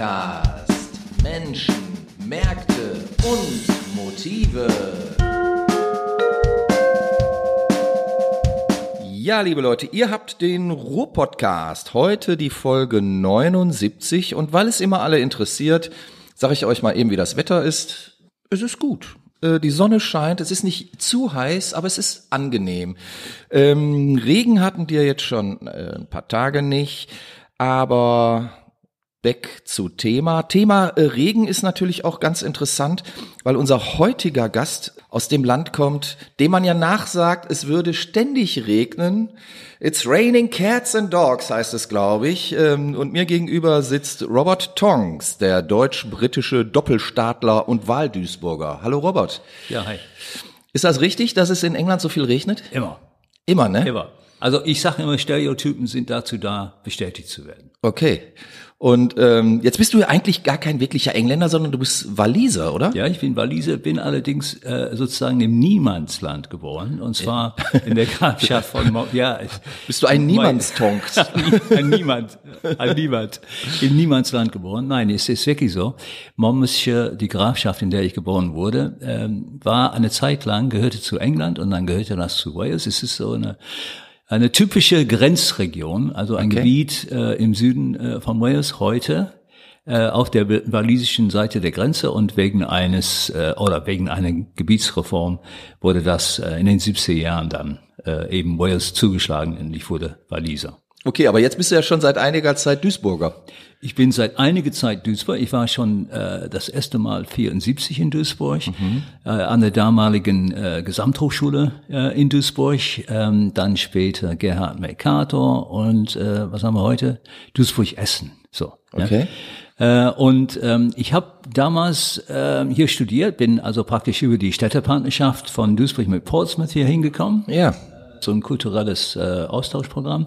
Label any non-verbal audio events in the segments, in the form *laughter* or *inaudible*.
Ruhr-Podcast. Menschen, Märkte und Motive. Ja, liebe Leute, ihr habt den Ruhr-Podcast. Heute die Folge 79. Und weil es immer alle interessiert, sage ich euch mal eben, wie das Wetter ist. Es ist gut. Äh, Die Sonne scheint, es ist nicht zu heiß, aber es ist angenehm. Ähm, Regen hatten wir jetzt schon äh, ein paar Tage nicht, aber Back zu Thema. Thema äh, Regen ist natürlich auch ganz interessant, weil unser heutiger Gast aus dem Land kommt, dem man ja nachsagt, es würde ständig regnen. It's raining cats and dogs heißt es, glaube ich. Ähm, Und mir gegenüber sitzt Robert Tongs, der deutsch-britische Doppelstaatler und Wahlduisburger. Hallo Robert. Ja, hi. Ist das richtig, dass es in England so viel regnet? Immer. Immer, ne? Immer. Also ich sage immer, Stereotypen sind dazu da, bestätigt zu werden. Okay. Und ähm, jetzt bist du ja eigentlich gar kein wirklicher Engländer, sondern du bist Waliser, oder? Ja, ich bin Waliser, bin allerdings äh, sozusagen im Niemandsland geboren. Und zwar in der Grafschaft von... Mo ja, Bist du ein Niemandstonks? *laughs* ein Niemand, ein Niemand, im Niemandsland geboren. Nein, es ist wirklich so. Monmouthshire, die Grafschaft, in der ich geboren wurde, ähm, war eine Zeit lang, gehörte zu England und dann gehörte das zu Wales. Es ist so eine eine typische Grenzregion, also ein Okay. Gebiet äh, im Süden äh, von Wales heute äh, auf der walisischen Seite der Grenze und wegen eines äh, oder wegen einer Gebietsreform wurde das äh, in den 70er Jahren dann eben Wales zugeschlagen und ich wurde Waliser. Okay, aber jetzt bist du ja schon seit einiger Zeit Duisburger. Ich bin seit einiger Zeit Duisburg. Ich war schon äh, das erste Mal 74 in Duisburg, äh, an der damaligen äh, Gesamthochschule äh, in Duisburg, ähm, dann später Gerhard Mercator und äh, was haben wir heute? Duisburg-Essen. So. Okay. Ja. Äh, und ähm, ich habe damals ähm, hier studiert, bin also praktisch über die Städtepartnerschaft von Duisburg mit Portsmouth hier hingekommen Ja. so ein kulturelles äh, Austauschprogramm.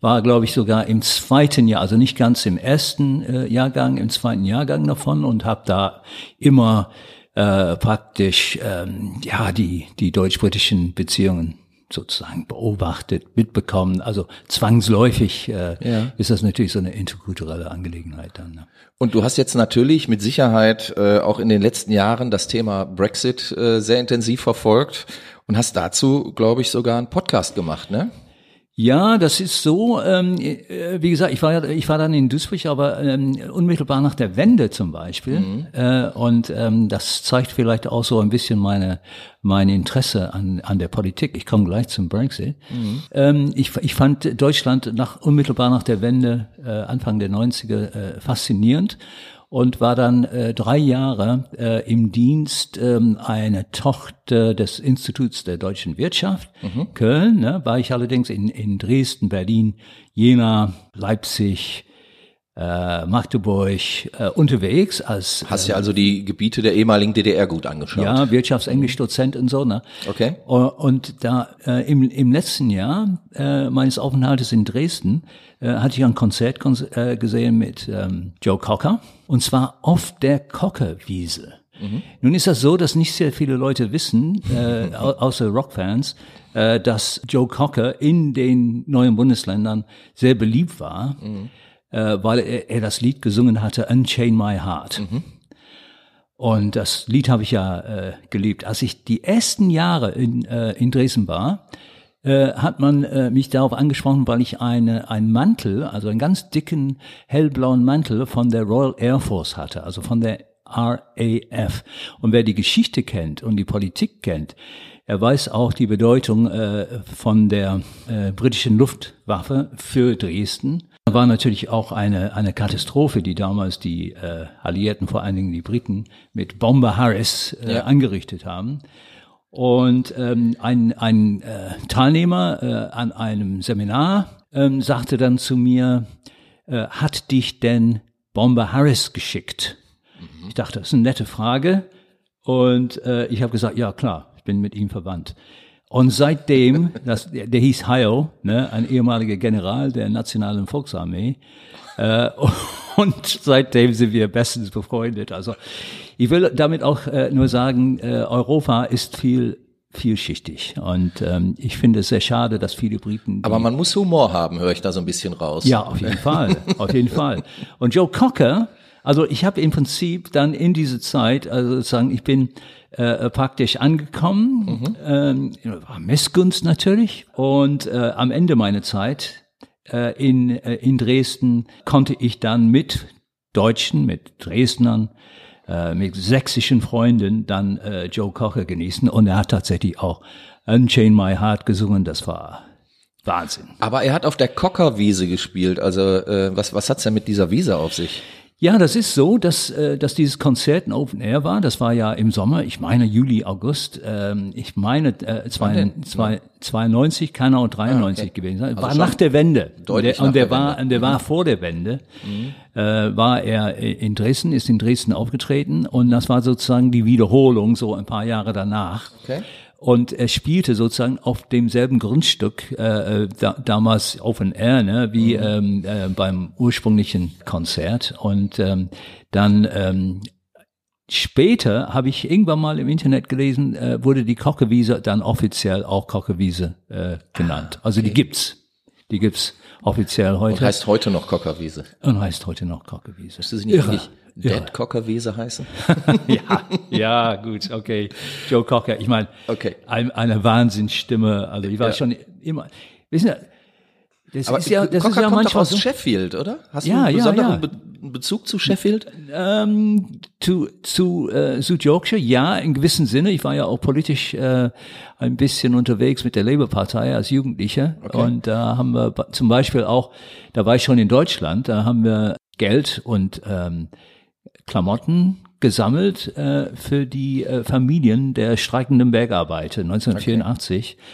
War, glaube ich, sogar im zweiten Jahr, also nicht ganz im ersten äh, Jahrgang, im zweiten Jahrgang davon und habe da immer äh, praktisch ähm, ja die die deutsch-britischen Beziehungen sozusagen beobachtet, mitbekommen. Also zwangsläufig äh, Ja. ist das natürlich so eine interkulturelle Angelegenheit dann. Ne? Und du hast jetzt natürlich mit Sicherheit äh, auch in den letzten Jahren das Thema Brexit äh, sehr intensiv verfolgt und hast dazu, glaube ich, sogar einen Podcast gemacht, ne? Ja, das ist so. Ähm, äh, wie gesagt, ich war ja- ich war dann in Duisburg, aber ähm, unmittelbar nach der Wende zum Beispiel. Äh, und ähm, das zeigt vielleicht auch so ein bisschen meine mein Interesse an an der Politik. Ich komme gleich zum Brexit. Ähm, ich, ich fand Deutschland nach unmittelbar nach der Wende äh, Anfang der 90er äh, faszinierend und war dann äh, drei Jahre äh, im Dienst ähm, einer Tochter des Instituts der deutschen Wirtschaft, Köln. Ne, war ich allerdings in, in Dresden, Berlin, Jena, Leipzig, äh, Magdeburg äh, unterwegs als Hast ja also die Gebiete der ehemaligen DDR gut angeschaut. ja, Wirtschaftsenglisch-Dozent und so, ne? Okay. Äh, Und da äh, im, im letzten Jahr äh, meines Aufenthaltes in Dresden äh, hatte ich ein Konzert äh, gesehen mit ähm, Joe Cocker und zwar auf der Cockerwiese. Nun ist das so, dass nicht sehr viele Leute wissen, äh, *laughs* au- außer Rockfans, äh, dass Joe Cocker in den neuen Bundesländern sehr beliebt war, äh, weil er, er das Lied gesungen hatte, Unchain My Heart. Und das Lied habe ich ja äh, geliebt. Als ich die ersten Jahre in, äh, in Dresden war, äh, hat man äh, mich darauf angesprochen, weil ich eine, einen Mantel, also einen ganz dicken hellblauen Mantel von der Royal Air Force hatte, also von der RAF. Und wer die Geschichte kennt und die Politik kennt, er weiß auch die Bedeutung äh, von der äh, britischen Luftwaffe für Dresden. War natürlich auch eine, eine Katastrophe, die damals die äh, Alliierten, vor allen Dingen die Briten, mit Bomber Harris äh, Ja. angerichtet haben. Und ähm, ein, ein äh, Teilnehmer äh, an einem Seminar ähm, sagte dann zu mir, äh, hat dich denn Bomber Harris geschickt? Ich dachte, das ist eine nette Frage. Und äh, ich habe gesagt, ja klar, ich bin mit ihm verwandt. Und seitdem, das, der, der hieß Hayo, ne, ein ehemaliger General der Nationalen Volksarmee, äh, *laughs* und seitdem sind wir bestens befreundet. Also ich will damit auch äh, nur sagen, äh, Europa ist viel vielschichtig. Und ähm, ich finde es sehr schade, dass viele Briten. Aber man muss Humor haben, höre ich da so ein bisschen raus. ja, auf jeden Fall, auf jeden Fall. Und Joe Cocker Also ich habe im Prinzip dann in diese Zeit, also sozusagen, ich bin äh, praktisch angekommen, mhm. ähm, war Missgunst natürlich. Und äh, am Ende meiner Zeit äh, in, äh, in Dresden konnte ich dann mit Deutschen, mit Dresdnern, äh, mit sächsischen Freunden dann äh, Joe Cocker genießen. Und er hat tatsächlich auch Unchain My Heart gesungen. Das war Wahnsinn. Aber er hat auf der Cockerwiese gespielt. Also äh, was, was hat's denn mit dieser Wiese auf sich? Ja, das ist so, dass, äh, dass dieses Konzert ein Open Air war. Das war ja im Sommer, ich meine Juli, August. Ähm, ich meine äh, zwei, zwei, 92, kann auch 93 ah, okay. gewesen sein. Also war nach der Wende. Deutlich und der, und der war, Wende. der war mhm. vor der Wende. Mhm. Äh, war er in Dresden, ist in Dresden aufgetreten und das war sozusagen die Wiederholung so ein paar Jahre danach. Okay. Und er spielte sozusagen auf demselben Grundstück, äh, äh, da, damals Open Air, ne, wie mhm. ähm, äh, beim ursprünglichen Konzert. Und ähm, dann ähm, später habe ich irgendwann mal im Internet gelesen, äh, wurde die Kockewiese dann offiziell auch Kockewiese äh, genannt. Ah, okay. Also die gibt's. Die gibt's offiziell heute. Und heißt heute noch Kockerwiese. Und heißt heute noch Kockerwiese. Ist das nicht Irre. Dead Cockerwiese heißen? *laughs* ja, ja, gut, okay. Joe Cocker, ich meine, okay. ein, eine Wahnsinnsstimme. Also ich war ja. schon immer, wissen Sie, das Aber ist ja, das Cocker ist ja manchmal aus so. Sheffield, oder? Hast ja, du einen besonderen ja, ja. Be Bezug zu Sheffield? Ähm, zu zu äh, Süd Yorkshire, ja, in gewissem Sinne. Ich war ja auch politisch äh, ein bisschen unterwegs mit der Labour-Partei als Jugendlicher okay. und da haben wir zum Beispiel auch, da war ich schon in Deutschland, da haben wir Geld und ähm, Klamotten gesammelt äh, für die äh, Familien der streikenden Bergarbeiter 1984. Okay.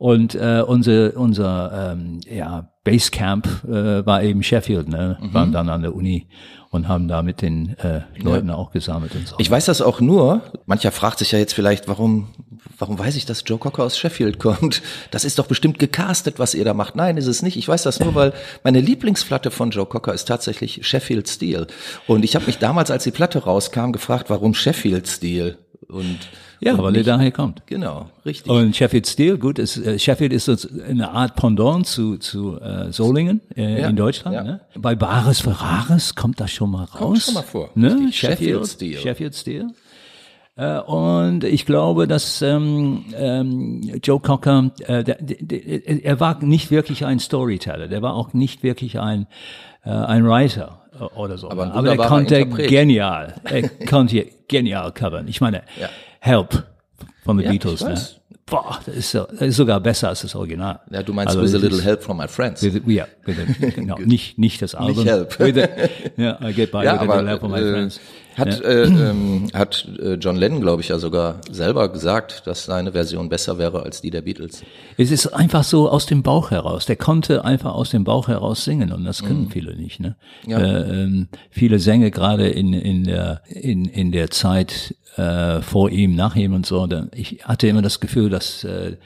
Und äh, unser, unser ähm, ja, Basecamp äh, war eben Sheffield, ne? Mhm. waren dann an der Uni und haben da mit den äh, Leuten ja. auch gesammelt und so. Ich weiß das auch nur, mancher fragt sich ja jetzt vielleicht, warum, warum weiß ich, dass Joe Cocker aus Sheffield kommt? Das ist doch bestimmt gecastet, was ihr da macht. Nein, ist es nicht. Ich weiß das nur, weil meine Lieblingsplatte von Joe Cocker ist tatsächlich Sheffield Steel. Und ich habe mich damals, als die Platte rauskam, gefragt, warum Sheffield Steel? Und ja, weil er daher kommt. Genau, richtig. Und Sheffield Steel, gut, ist, äh, Sheffield ist so eine Art Pendant zu, zu äh, Solingen äh, ja, in Deutschland. Ja. Ne? Bei Bares Ferraris kommt das schon mal raus. Kommt schon mal vor. Ne? Sheffield, Sheffield Steel. Sheffield Steel. Äh, und ich glaube, dass ähm, ähm, Joe Cocker, äh, der, der, der, er war nicht wirklich ein Storyteller, der war auch nicht wirklich ein, äh, ein Writer oder so. Aber, Aber er konnte Interpret. genial, er konnte genial covern. Ich meine, ja. Help von den ja, Beatles. Ne? Boah, das ist, das ist sogar besser als das Original. Ja, du meinst also, With a Little Help from My Friends. With, ja, with a, *laughs* genau, nicht, nicht das Album. Nicht Help. with a, ja, I get by ja, with aber, a little help from my äh, friends. Hat, ja. äh, ähm, hat äh, John Lennon, glaube ich, ja sogar selber gesagt, dass seine Version besser wäre als die der Beatles. Es ist einfach so aus dem Bauch heraus. Der konnte einfach aus dem Bauch heraus singen und das können mm. viele nicht. Ne? Ja. Äh, ähm, viele Sänger gerade in, in, der, in, in der Zeit äh, vor ihm, nach ihm und so. Ich hatte immer das Gefühl, dass äh,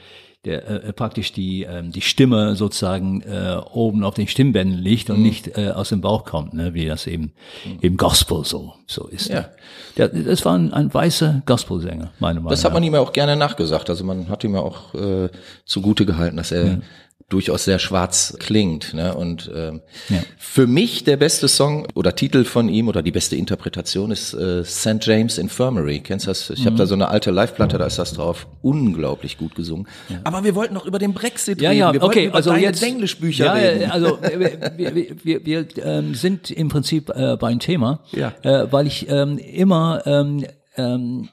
der äh, praktisch die ähm, die Stimme sozusagen äh, oben auf den Stimmbänden liegt und mhm. nicht äh, aus dem Bauch kommt, ne, wie das eben mhm. im Gospel so so ist. Ne? Ja. Der, das war ein, ein weißer Gospelsänger, meine Meinung. Das hat man ihm ja auch gerne nachgesagt. Also man hat ihm ja auch äh, zugute gehalten, dass er ja durchaus sehr schwarz klingt. Ne? Und ähm, ja. für mich der beste Song oder Titel von ihm oder die beste Interpretation ist äh, St. James Infirmary. Kennst du das? Ich mhm. habe da so eine alte Live-Platte, da ist das drauf. Unglaublich gut gesungen. Ja. Aber wir wollten noch über den Brexit ja, reden. Ja, wir okay, also jetzt Englischbücher ja, reden. Also *laughs* wir, wir, wir, wir ähm, sind im Prinzip äh, beim Thema, ja. äh, weil ich ähm, immer ähm, ähm,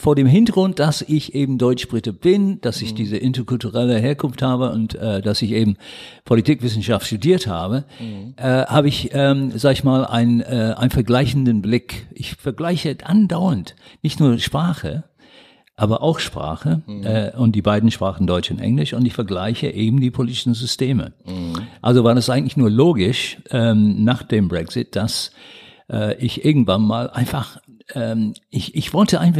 vor dem Hintergrund, dass ich eben Deutsch-Brite bin, dass ich mhm. diese interkulturelle Herkunft habe und äh, dass ich eben Politikwissenschaft studiert habe, mhm. äh, habe ich, ähm, sag ich mal, einen, äh, einen vergleichenden Blick. Ich vergleiche andauernd nicht nur Sprache, aber auch Sprache mhm. äh, und die beiden Sprachen Deutsch und Englisch und ich vergleiche eben die politischen Systeme. Mhm. Also war das eigentlich nur logisch ähm, nach dem Brexit, dass äh, ich irgendwann mal einfach ähm, ich, ich, wollte ein,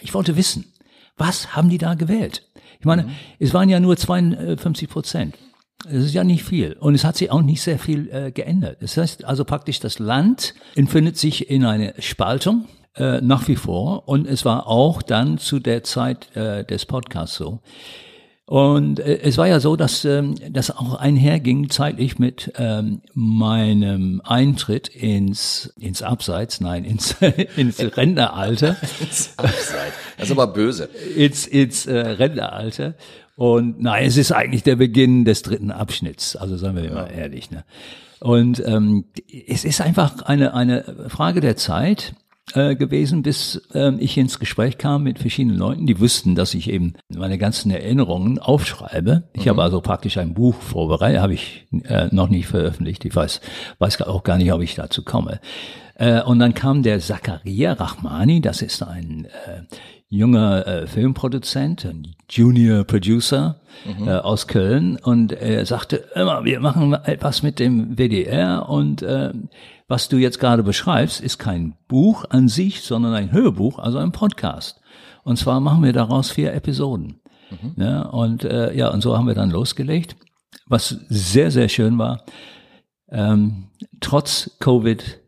ich wollte wissen, was haben die da gewählt? Ich meine, mhm. es waren ja nur 52 Prozent. Das ist ja nicht viel. Und es hat sich auch nicht sehr viel äh, geändert. Das heißt also praktisch, das Land empfindet sich in eine Spaltung äh, nach wie vor. Und es war auch dann zu der Zeit äh, des Podcasts so. Und äh, es war ja so, dass ähm, das auch einherging zeitlich mit ähm, meinem Eintritt ins ins Abseits, nein, ins *laughs* ins Rentneralter. ins Abseits. Das ist aber böse. Ins ins äh, Rentneralter. Und nein, es ist eigentlich der Beginn des dritten Abschnitts. Also sagen wir mal ehrlich. Ne? Und ähm, es ist einfach eine eine Frage der Zeit äh, gewesen, bis äh, ich ins Gespräch kam mit verschiedenen Leuten, die wussten, dass ich eben meine ganzen Erinnerungen aufschreibe. Ich mhm. habe also praktisch ein Buch vorbereitet, habe ich äh, noch nicht veröffentlicht. Ich weiß, weiß auch gar nicht, ob ich dazu komme. Äh, und dann kam der Zakaria Rahmani, das ist ein äh, junger äh, Filmproduzent, ein Junior Producer mhm. äh, aus Köln und er sagte immer, wir machen etwas mit dem WDR und äh, was du jetzt gerade beschreibst, ist kein Buch an sich, sondern ein Hörbuch, also ein Podcast. Und zwar machen wir daraus vier Episoden. Mhm. Ja, und äh, ja, und so haben wir dann losgelegt. Was sehr, sehr schön war, ähm, trotz Covid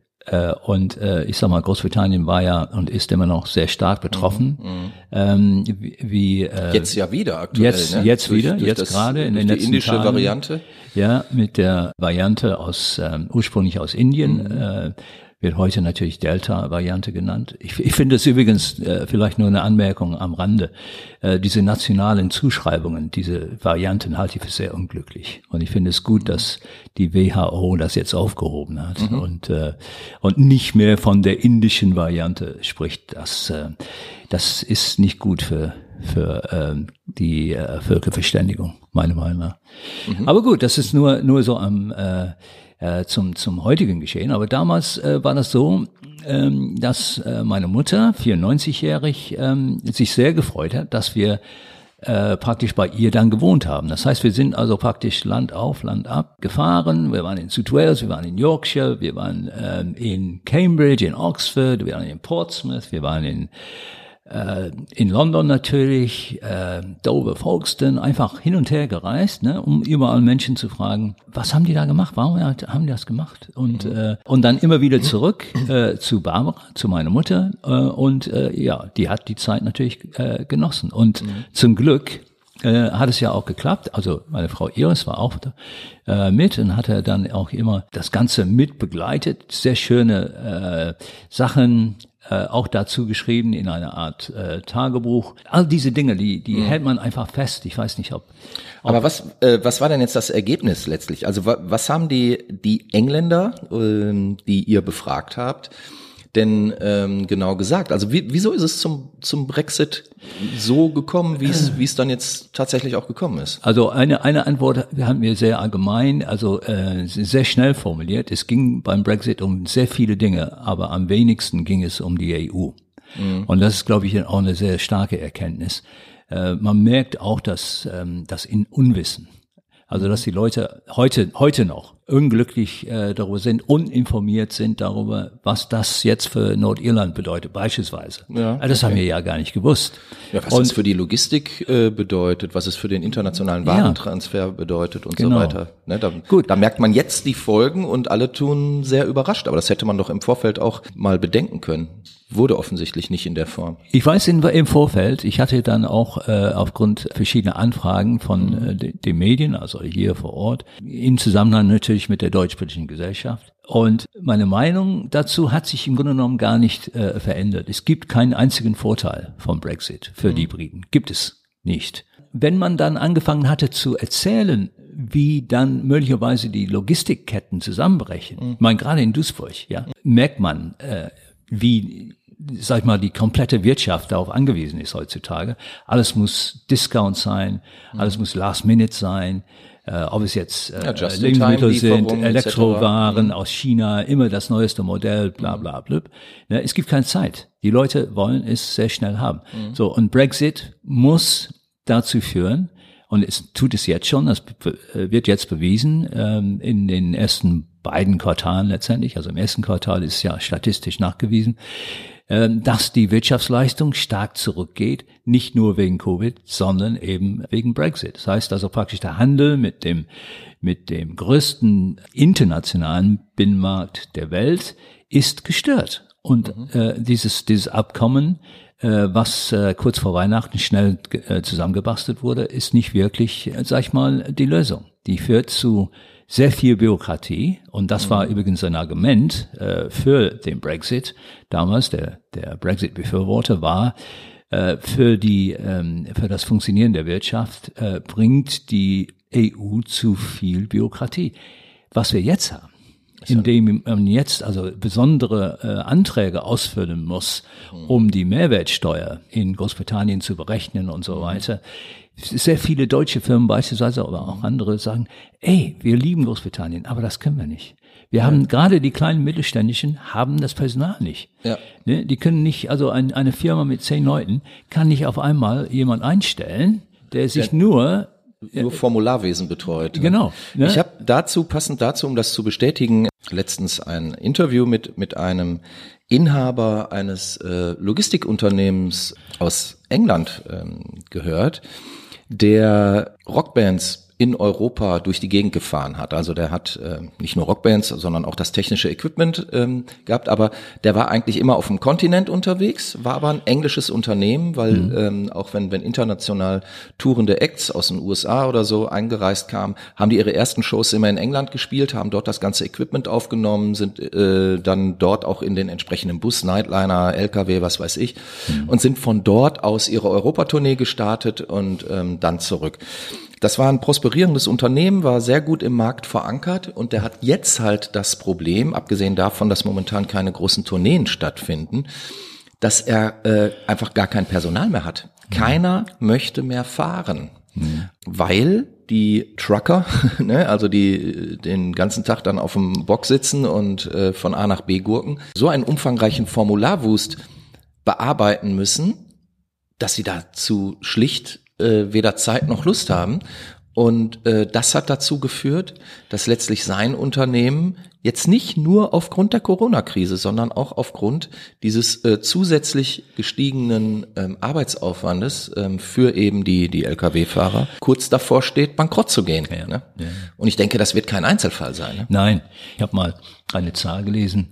und äh, ich sag mal, Großbritannien war ja und ist immer noch sehr stark betroffen. Mhm, mhm. ähm, wie, äh, jetzt ja wieder aktuell. Jetzt, ne? jetzt durch, wieder, durch jetzt gerade in den die letzten indische Tagen. Variante. Ja, mit der Variante aus ähm, ursprünglich aus Indien. Mhm. Äh, wird heute natürlich Delta-Variante genannt. Ich, ich finde es übrigens äh, vielleicht nur eine Anmerkung am Rande. Äh, diese nationalen Zuschreibungen, diese Varianten halte ich für sehr unglücklich. Und ich finde es gut, dass die WHO das jetzt aufgehoben hat mhm. und, äh, und nicht mehr von der indischen Variante spricht. Das, äh, das ist nicht gut für für äh, die äh, Völkerverständigung, meine Meinung nach. Mhm. Aber gut, das ist nur nur so am äh, äh, zum, zum heutigen Geschehen. Aber damals äh, war das so, ähm, dass äh, meine Mutter, 94-jährig, ähm, sich sehr gefreut hat, dass wir äh, praktisch bei ihr dann gewohnt haben. Das heißt, wir sind also praktisch Land auf, Land ab gefahren. Wir waren in South Wales, wir waren in Yorkshire, wir waren ähm, in Cambridge, in Oxford, wir waren in Portsmouth, wir waren in äh, in London natürlich, äh, Dover, Folkestone, einfach hin und her gereist, ne, um überall Menschen zu fragen, was haben die da gemacht, warum haben die das gemacht? Und, mhm. äh, und dann immer wieder zurück äh, zu Barbara, zu meiner Mutter äh, und äh, ja, die hat die Zeit natürlich äh, genossen. Und mhm. zum Glück äh, hat es ja auch geklappt. Also meine Frau Iris war auch da, äh, mit und hatte dann auch immer das Ganze mit begleitet. Sehr schöne äh, Sachen, äh, auch dazu geschrieben in einer Art äh, Tagebuch. All diese Dinge, die, die mhm. hält man einfach fest. Ich weiß nicht, ob. ob Aber was, äh, was war denn jetzt das Ergebnis letztlich? Also was haben die, die Engländer, äh, die ihr befragt habt, denn ähm, genau gesagt? Also wie, wieso ist es zum, zum Brexit so gekommen, wie es, wie es dann jetzt tatsächlich auch gekommen ist? Also eine, eine Antwort haben wir sehr allgemein, also äh, sehr schnell formuliert. Es ging beim Brexit um sehr viele Dinge, aber am wenigsten ging es um die EU. Mhm. Und das ist, glaube ich, auch eine sehr starke Erkenntnis. Äh, man merkt auch, dass ähm, das in Unwissen also dass die Leute heute, heute noch unglücklich äh, darüber sind, uninformiert sind darüber, was das jetzt für Nordirland bedeutet, beispielsweise. Ja, also das okay. haben wir ja gar nicht gewusst. Ja, was und, es für die Logistik äh, bedeutet, was es für den internationalen Warentransfer ja, bedeutet und genau. so weiter. Ne, da, Gut. da merkt man jetzt die Folgen und alle tun sehr überrascht. Aber das hätte man doch im Vorfeld auch mal bedenken können wurde offensichtlich nicht in der Form. Ich weiß in, im Vorfeld, ich hatte dann auch äh, aufgrund verschiedener Anfragen von äh, den Medien, also hier vor Ort, im Zusammenhang natürlich mit der deutsch-britischen Gesellschaft. Und meine Meinung dazu hat sich im Grunde genommen gar nicht äh, verändert. Es gibt keinen einzigen Vorteil vom Brexit für mhm. die Briten. Gibt es nicht. Wenn man dann angefangen hatte zu erzählen, wie dann möglicherweise die Logistikketten zusammenbrechen, mhm. ich meine, gerade in Duisburg, ja, merkt man, äh, wie sag ich mal, die komplette Wirtschaft darauf angewiesen ist heutzutage. Alles muss Discount sein, alles muss Last Minute sein. Äh, ob es jetzt äh, ja, Lebensmittel sind, Elektrowaren mhm. aus China, immer das neueste Modell, bla bla bla. Ja, es gibt keine Zeit. Die Leute wollen es sehr schnell haben. Mhm. So, und Brexit muss dazu führen, und es tut es jetzt schon, das wird jetzt bewiesen ähm, in den ersten beiden Quartalen letztendlich, also im ersten Quartal ist ja statistisch nachgewiesen, dass die Wirtschaftsleistung stark zurückgeht, nicht nur wegen Covid, sondern eben wegen Brexit. Das heißt also praktisch der Handel mit dem, mit dem größten internationalen Binnenmarkt der Welt ist gestört. Und mhm. äh, dieses, dieses Abkommen äh, was äh, kurz vor Weihnachten schnell äh, zusammengebastelt wurde, ist nicht wirklich, äh, sag ich mal, die Lösung. Die führt zu sehr viel Bürokratie und das war übrigens ein Argument äh, für den Brexit. Damals der der Brexit-Befürworter war äh, für die ähm, für das Funktionieren der Wirtschaft äh, bringt die EU zu viel Bürokratie. Was wir jetzt haben, indem man jetzt also besondere äh, Anträge ausfüllen muss, um die Mehrwertsteuer in Großbritannien zu berechnen und so weiter. Sehr viele deutsche Firmen beispielsweise, aber auch andere sagen, ey, wir lieben Großbritannien, aber das können wir nicht. Wir haben gerade die kleinen Mittelständischen haben das Personal nicht. Ja. Ne? Die können nicht, also ein, eine Firma mit zehn Leuten kann nicht auf einmal jemand einstellen, der sich nur nur Formularwesen betreut. ne? Genau, ne? Ich habe dazu, passend dazu, um das zu bestätigen, letztens ein Interview mit, mit einem Inhaber eines äh, Logistikunternehmens aus England ähm, gehört, der Rockbands in Europa durch die Gegend gefahren hat. Also der hat äh, nicht nur Rockbands, sondern auch das technische Equipment ähm, gehabt, aber der war eigentlich immer auf dem Kontinent unterwegs, war aber ein englisches Unternehmen, weil ähm, auch wenn, wenn international tourende Acts aus den USA oder so eingereist kamen, haben die ihre ersten Shows immer in England gespielt, haben dort das ganze Equipment aufgenommen, sind äh, dann dort auch in den entsprechenden Bus, Nightliner, LKW, was weiß ich, und sind von dort aus ihre Europatournee gestartet und ähm, dann zurück. Das war ein prosperierendes Unternehmen, war sehr gut im Markt verankert und der hat jetzt halt das Problem, abgesehen davon, dass momentan keine großen Tourneen stattfinden, dass er äh, einfach gar kein Personal mehr hat. Keiner möchte mehr fahren, weil die Trucker, *laughs* ne, also die äh, den ganzen Tag dann auf dem Bock sitzen und äh, von A nach B gurken, so einen umfangreichen Formularwust bearbeiten müssen, dass sie dazu schlicht äh, weder Zeit noch Lust haben. Und äh, das hat dazu geführt, dass letztlich sein Unternehmen jetzt nicht nur aufgrund der Corona-Krise, sondern auch aufgrund dieses äh, zusätzlich gestiegenen ähm, Arbeitsaufwandes ähm, für eben die, die Lkw-Fahrer kurz davor steht, bankrott zu gehen. ne? Und ich denke, das wird kein Einzelfall sein. Ne? Nein, ich habe mal eine Zahl gelesen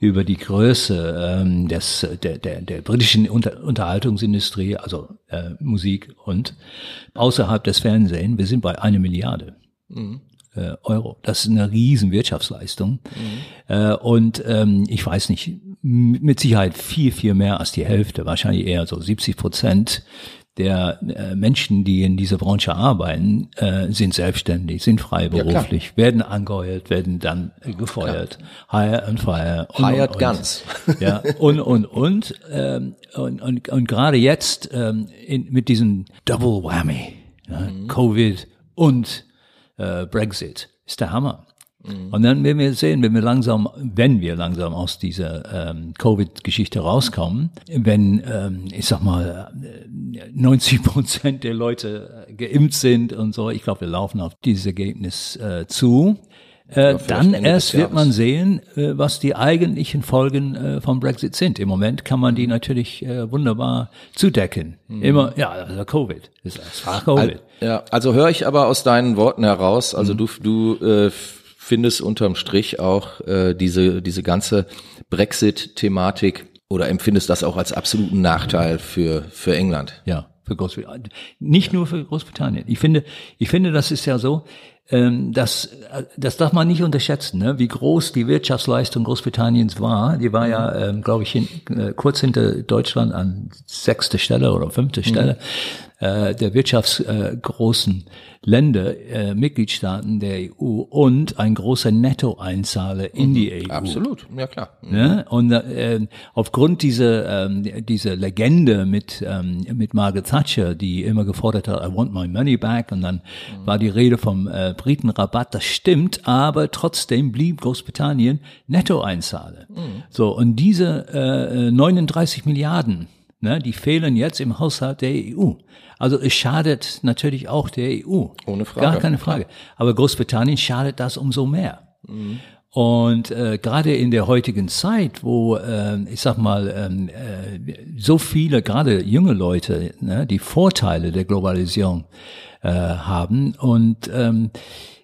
über die Größe ähm, des, der, der, der britischen Unter Unterhaltungsindustrie, also äh, Musik und außerhalb des Fernsehens. Wir sind bei einer Milliarde. Äh, Euro. Das ist eine riesen Wirtschaftsleistung. Äh, und ähm, ich weiß nicht, mit Sicherheit viel, viel mehr als die Hälfte, wahrscheinlich eher so 70 Prozent der äh, Menschen, die in dieser Branche arbeiten, äh, sind selbstständig, sind freiberuflich, werden angeheuert, werden dann äh, gefeuert. Hire and fire. Und, Hired und, guns. Und. *laughs* Ja, und, und, und, ähm, und, und, und gerade jetzt ähm, in, mit diesem Double Whammy, ja, Covid und äh, Brexit, ist der Hammer. Und dann werden wir sehen, wenn wir langsam, wenn wir langsam aus dieser ähm, Covid-Geschichte rauskommen, wenn, ähm, ich sag mal, äh, 90 Prozent der Leute äh, geimpft sind und so, ich glaube, wir laufen auf dieses Ergebnis äh, zu, äh, dann Ende erst wird man sehen, äh, was die eigentlichen Folgen äh, vom Brexit sind. Im Moment kann man die natürlich äh, wunderbar zudecken. Immer, ja, also Covid, das war Covid. Ja, also höre ich aber aus deinen Worten heraus, also du, du äh, findest unterm Strich auch äh, diese, diese ganze Brexit-Thematik oder empfindest das auch als absoluten Nachteil für, für England. Ja, für Großbritannien. Nicht nur für Großbritannien. Ich finde, ich finde, das ist ja so, ähm, das, äh, das darf man nicht unterschätzen, ne? wie groß die Wirtschaftsleistung Großbritanniens war. Die war ja, ähm, glaube ich, hin, äh, kurz hinter Deutschland an sechste Stelle oder fünfte Stelle äh, der wirtschaftsgroßen Länder, äh, Mitgliedstaaten der EU und ein großer Nettoeinzahler in die EU. Absolut, ja klar. Ne? Und äh, aufgrund dieser ähm, dieser Legende mit ähm, mit Margaret Thatcher, die immer gefordert hat, I want my money back, und dann war die Rede vom äh, Britenrabatt. Das stimmt, aber trotzdem blieb Großbritannien Nettoeinzahler. So und diese äh, 39 Milliarden, ne, die fehlen jetzt im Haushalt der EU. Also es schadet natürlich auch der EU. Ohne Frage. Gar keine Frage. Aber Großbritannien schadet das umso mehr. Und äh, gerade in der heutigen Zeit, wo äh, ich sag mal ähm, äh, so viele, gerade junge Leute, ne, die Vorteile der Globalisierung äh, haben und ähm,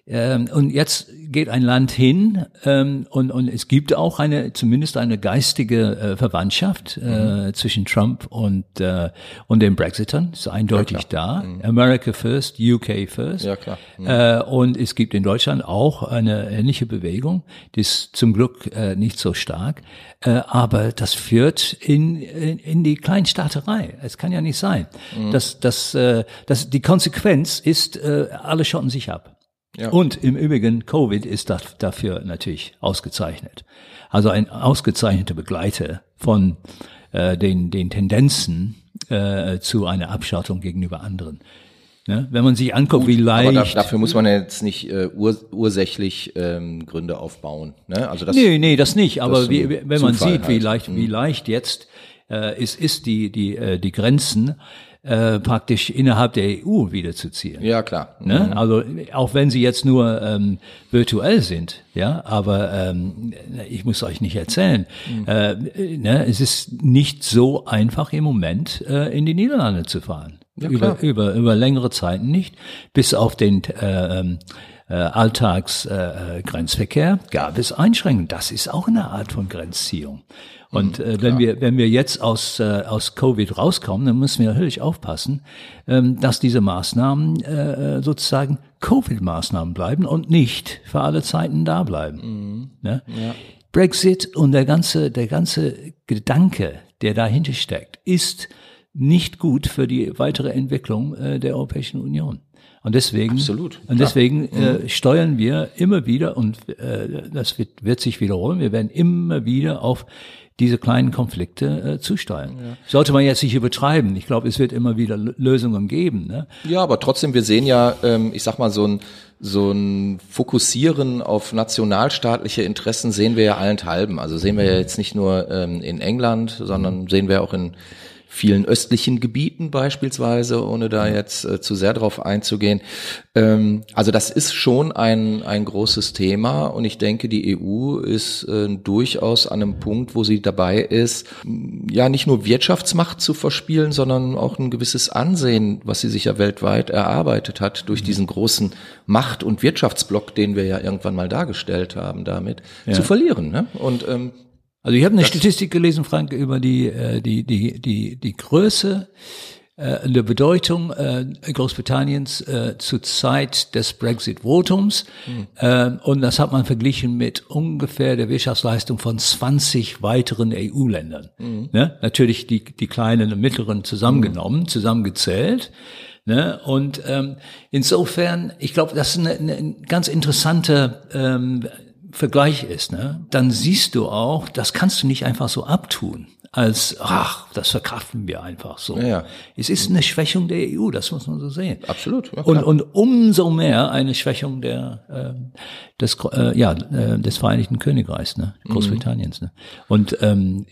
Ähm, und jetzt geht ein Land hin ähm, und, und es gibt auch eine zumindest eine geistige äh, Verwandtschaft äh, mhm. zwischen Trump und äh, und den Brexitern ist eindeutig ja, da. Mhm. America first, UK first. Ja klar. Mhm. Äh, und es gibt in Deutschland auch eine ähnliche Bewegung, die ist zum Glück äh, nicht so stark, äh, aber das führt in, in in die Kleinstaaterei. Es kann ja nicht sein. Mhm. dass dass äh, dass die Konsequenz ist, äh, alle schotten sich ab. Ja. Und im Übrigen, Covid ist dafür natürlich ausgezeichnet. Also ein ausgezeichneter Begleiter von äh, den, den Tendenzen äh, zu einer Abschottung gegenüber anderen. Ne? Wenn man sich anguckt, Gut, wie leicht. Aber da, dafür muss man ja jetzt nicht äh, ur, ursächlich ähm, Gründe aufbauen. Ne? Also das, nee, nee, das nicht. Aber das wie, wenn man Zufall sieht, halt. wie leicht, wie mhm. leicht jetzt äh, es ist, die, die, äh, die Grenzen äh, praktisch innerhalb der EU wiederzuziehen. Ja, klar. Ne? Mhm. Also auch wenn sie jetzt nur ähm, virtuell sind, ja, aber ähm, ich muss euch nicht erzählen, mhm. äh, ne, es ist nicht so einfach im Moment äh, in die Niederlande zu fahren. Ja, über, über, über längere Zeiten nicht, bis auf den äh, ähm, äh, Alltagsgrenzverkehr äh, gab es Einschränkungen. Das ist auch eine Art von Grenzziehung. Und mhm, äh, wenn wir wenn wir jetzt aus äh, aus Covid rauskommen, dann müssen wir natürlich aufpassen, ähm, dass diese Maßnahmen äh, sozusagen Covid-Maßnahmen bleiben und nicht für alle Zeiten da bleiben. Mhm. Ne? Ja. Brexit und der ganze der ganze Gedanke, der dahinter steckt, ist nicht gut für die weitere Entwicklung äh, der Europäischen Union. Und deswegen, Absolut, und deswegen äh, mhm. steuern wir immer wieder, und äh, das wird, wird sich wiederholen, wir werden immer wieder auf diese kleinen Konflikte äh, zusteuern. Ja. Sollte man jetzt nicht übertreiben. Ich glaube, es wird immer wieder Lösungen geben. Ne? Ja, aber trotzdem, wir sehen ja, ähm, ich sag mal, so ein, so ein Fokussieren auf nationalstaatliche Interessen sehen wir ja allenthalben. Also sehen wir ja jetzt nicht nur ähm, in England, sondern sehen wir auch in vielen östlichen Gebieten beispielsweise, ohne da jetzt äh, zu sehr drauf einzugehen. Ähm, also das ist schon ein, ein großes Thema und ich denke, die EU ist äh, durchaus an einem Punkt, wo sie dabei ist, ja nicht nur Wirtschaftsmacht zu verspielen, sondern auch ein gewisses Ansehen, was sie sich ja weltweit erarbeitet hat durch mhm. diesen großen Macht- und Wirtschaftsblock, den wir ja irgendwann mal dargestellt haben, damit ja. zu verlieren. Ne? Und ähm, also ich habe eine das Statistik gelesen, Frank, über die äh, die die die die Größe äh, der Bedeutung äh, Großbritanniens äh, zur Zeit des Brexit-Votums. Mhm. Äh, und das hat man verglichen mit ungefähr der Wirtschaftsleistung von 20 weiteren EU-Ländern. Mhm. Ne? Natürlich die, die kleinen und mittleren zusammengenommen, mhm. zusammengezählt. Ne? Und ähm, insofern, ich glaube, das ist eine, eine ganz interessante ähm, Vergleich ist, ne, dann siehst du auch, das kannst du nicht einfach so abtun, als, ach, das verkraften wir einfach so. Ja, ja. Es ist eine Schwächung der EU, das muss man so sehen. Absolut. Ja, und, und umso mehr eine Schwächung der, äh, des, äh, ja, äh, des Vereinigten Königreichs, ne, mhm. Großbritanniens. Ne. Und ähm,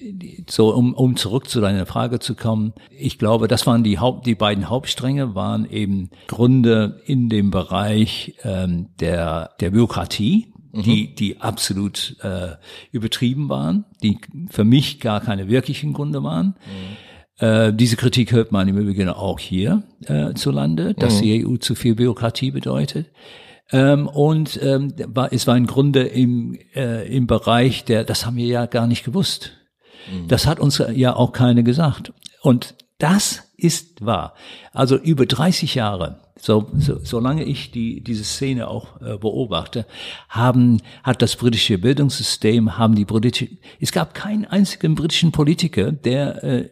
so, um, um zurück zu deiner Frage zu kommen, ich glaube, das waren die Haupt, die beiden Hauptstränge waren eben Gründe in dem Bereich ähm, der, der Bürokratie, die, mhm. die absolut äh, übertrieben waren, die für mich gar keine wirklichen Gründe waren. Mhm. Äh, diese Kritik hört man im Übrigen auch hier äh, zu Lande, dass mhm. die EU zu viel Bürokratie bedeutet. Ähm, und ähm, war, es war im Grunde im, äh, im Bereich der, das haben wir ja gar nicht gewusst. Mhm. Das hat uns ja auch keine gesagt. Und das ist wahr. Also über 30 Jahre so, so, solange ich die, diese Szene auch äh, beobachte, haben, hat das britische Bildungssystem, haben die britische, es gab keinen einzigen britischen Politiker, der äh,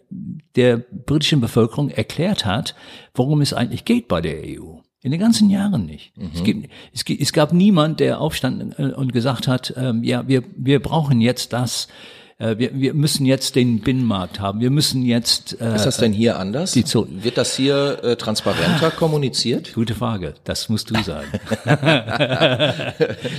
der britischen Bevölkerung erklärt hat, worum es eigentlich geht bei der EU. In den ganzen Jahren nicht. Mhm. Es, gibt, es, es, gab niemand, der aufstand äh, und gesagt hat, ähm, ja, wir, wir brauchen jetzt das, äh, wir, wir müssen jetzt den Binnenmarkt haben. Wir müssen jetzt. Äh, ist das denn hier anders? Wird das hier äh, transparenter kommuniziert? Gute Frage. Das musst du sagen. *laughs*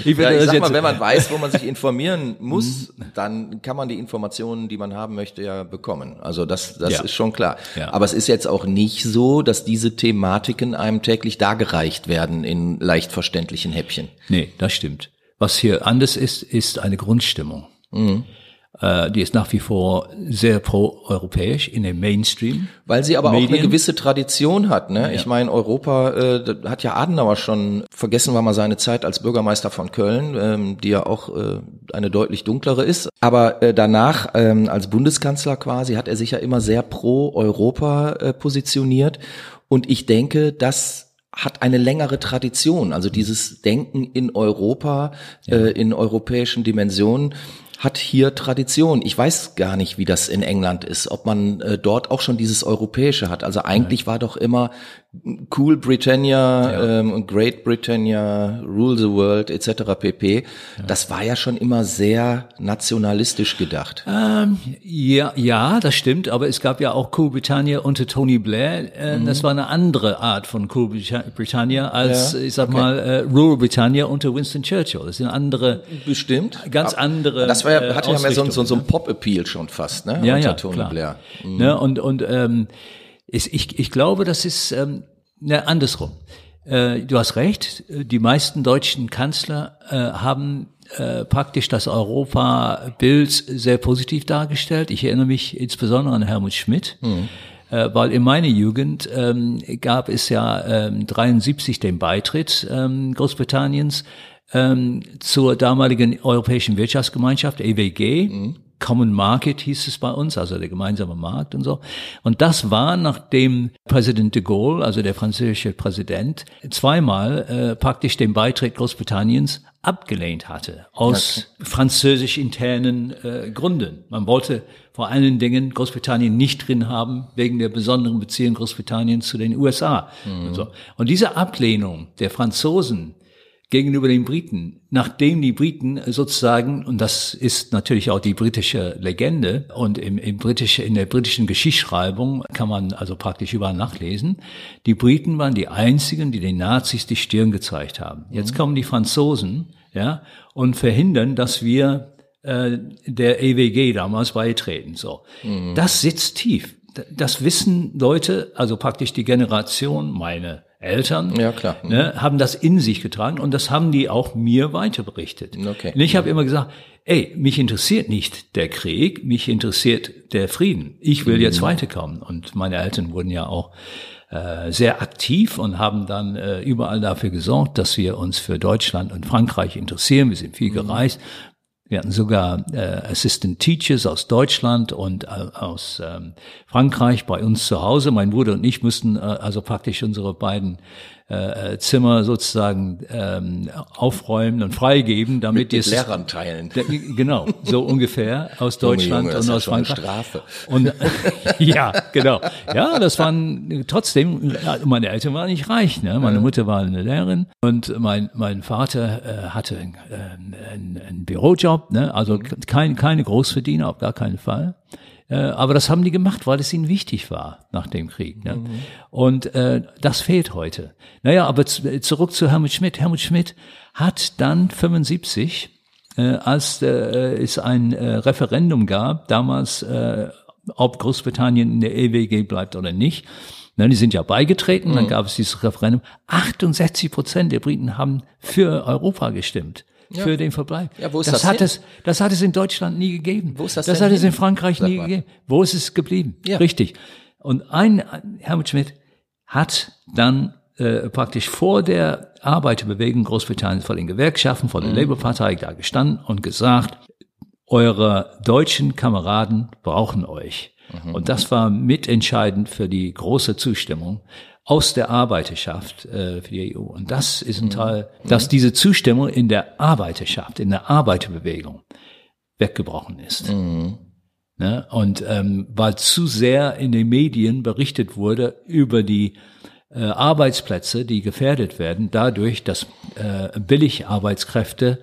ich, ja, ich sag mal, wenn man weiß, wo man sich informieren *laughs* muss, mhm. dann kann man die Informationen, die man haben möchte, ja bekommen. Also das, das ja. ist schon klar. Ja. Aber es ist jetzt auch nicht so, dass diese Thematiken einem täglich dargereicht werden in leicht verständlichen Häppchen. Nee, das stimmt. Was hier anders ist, ist eine Grundstimmung. Mhm. Äh, die ist nach wie vor sehr pro-europäisch in dem Mainstream. Weil sie aber Medien. auch eine gewisse Tradition hat. Ne? Ich meine, Europa äh, hat ja Adenauer schon, vergessen wir mal seine Zeit als Bürgermeister von Köln, ähm, die ja auch äh, eine deutlich dunklere ist. Aber äh, danach, ähm, als Bundeskanzler quasi, hat er sich ja immer sehr pro-Europa äh, positioniert. Und ich denke, das hat eine längere Tradition. Also dieses Denken in Europa, äh, in europäischen Dimensionen hat hier Tradition. Ich weiß gar nicht, wie das in England ist, ob man äh, dort auch schon dieses Europäische hat. Also eigentlich war doch immer Cool Britannia, ähm, Great Britannia, Rule the World etc. pp. Das war ja schon immer sehr nationalistisch gedacht. Ähm, ja, ja, das stimmt, aber es gab ja auch Cool Britannia unter Tony Blair. Äh, Das war eine andere Art von Cool Brita- Britannia als, Ja, ich sag okay. mal, äh, Rural Britannia unter Winston Churchill. Das sind andere, Bestimmt. ganz andere. Das war ja, äh, hatte ja mehr so, ein- so, so ein Pop-Appeal schon fast, ne? Ja, unter ja, Tony klar. Blair. Ne? Und, und ähm, ich, ich, glaube, das ist ähm, ne, andersrum. Äh, du hast recht, die meisten deutschen Kanzler äh, haben äh, praktisch das Europa-Bild sehr positiv dargestellt. Ich erinnere mich insbesondere an Helmut Schmidt. Äh, weil in meiner Jugend ähm, gab es ja ähm, 73 den Beitritt ähm, Großbritanniens ähm, zur damaligen Europäischen Wirtschaftsgemeinschaft, EWG. Common Market hieß es bei uns, also der gemeinsame Markt und so. Und das war, nachdem Präsident de Gaulle, also der französische Präsident, zweimal äh, praktisch den Beitritt Großbritanniens abgelehnt hatte, aus französisch internen äh, Gründen. Man wollte vor allen Dingen Großbritannien nicht drin haben, wegen der besonderen Beziehung Großbritanniens zu den USA. Und, so. und diese Ablehnung der Franzosen gegenüber den Briten, nachdem die Briten sozusagen, und das ist natürlich auch die britische Legende, und im, im britische, in der britischen Geschichtsschreibung kann man also praktisch überall nachlesen, die Briten waren die einzigen, die den Nazis die Stirn gezeigt haben. Jetzt kommen die Franzosen, ja, und verhindern, dass wir äh, der EWG damals beitreten. So, das sitzt tief. Das wissen Leute, also praktisch die Generation, meine Eltern, Ja, klar. ne, haben das in sich getragen und das haben die auch mir weiter berichtet. Okay. Und ich habe immer gesagt, ey, mich interessiert nicht der Krieg, mich interessiert der Frieden. Ich will jetzt weiterkommen. Und meine Eltern wurden ja auch äh, sehr aktiv und haben dann äh, überall dafür gesorgt, dass wir uns für Deutschland und Frankreich interessieren. Wir sind viel gereist. Wir hatten sogar äh, Assistant Teachers aus Deutschland und äh, aus ähm, Frankreich bei uns zu Hause. Mein Bruder und ich mussten äh, also praktisch unsere beiden äh, Zimmer sozusagen ähm, aufräumen und freigeben, damit Mit es Lehrern teilen. Genau, so *laughs* ungefähr aus Junge, Deutschland Junge, ist und aus schon eine Frankreich. Strafe. Und *laughs* *laughs* ja, genau. Ja, das waren trotzdem, meine Eltern waren nicht reich, ne? Meine Mutter war eine Lehrerin und mein mein Vater äh, hatte äh, einen, einen Bürojob, ne? Also kein keine Großverdiener, auf gar keinen Fall. Äh, aber das haben die gemacht, weil es ihnen wichtig war nach dem Krieg. Ne? Und äh, das fehlt heute. Naja, aber zurück zu Helmut Schmidt. Helmut Schmidt hat dann 75 äh, als äh, es ein äh, Referendum gab, damals, äh, ob Großbritannien in der EWG bleibt oder nicht. Na, die sind ja beigetreten, dann gab es dieses Referendum. 68 Prozent der Briten haben für Europa gestimmt. Für den Verbleib. Ja, wo ist das, das hat hin? es, das hat es in Deutschland nie gegeben. Wo ist das das hat es in hin? Frankreich Sag nie mal. gegeben. Wo ist es geblieben? Ja. Richtig. Und ein Helmut Schmidt hat dann äh, praktisch vor der Arbeiterbewegung Großbritanniens, vor den Gewerkschaften, vor der Mhm. Labour-Partei da gestanden und gesagt, eure deutschen Kameraden brauchen euch. Mhm. Und das war mitentscheidend für die große Zustimmung aus der Arbeiterschaft äh, für die EU. Und das ist Mhm. ein Teil, dass diese Zustimmung in der Arbeiterschaft, in der Arbeiterbewegung weggebrochen ist. Ne? Und ähm, weil zu sehr in den Medien berichtet wurde über die äh, Arbeitsplätze, die gefährdet werden, dadurch, dass äh, Billigarbeitskräfte,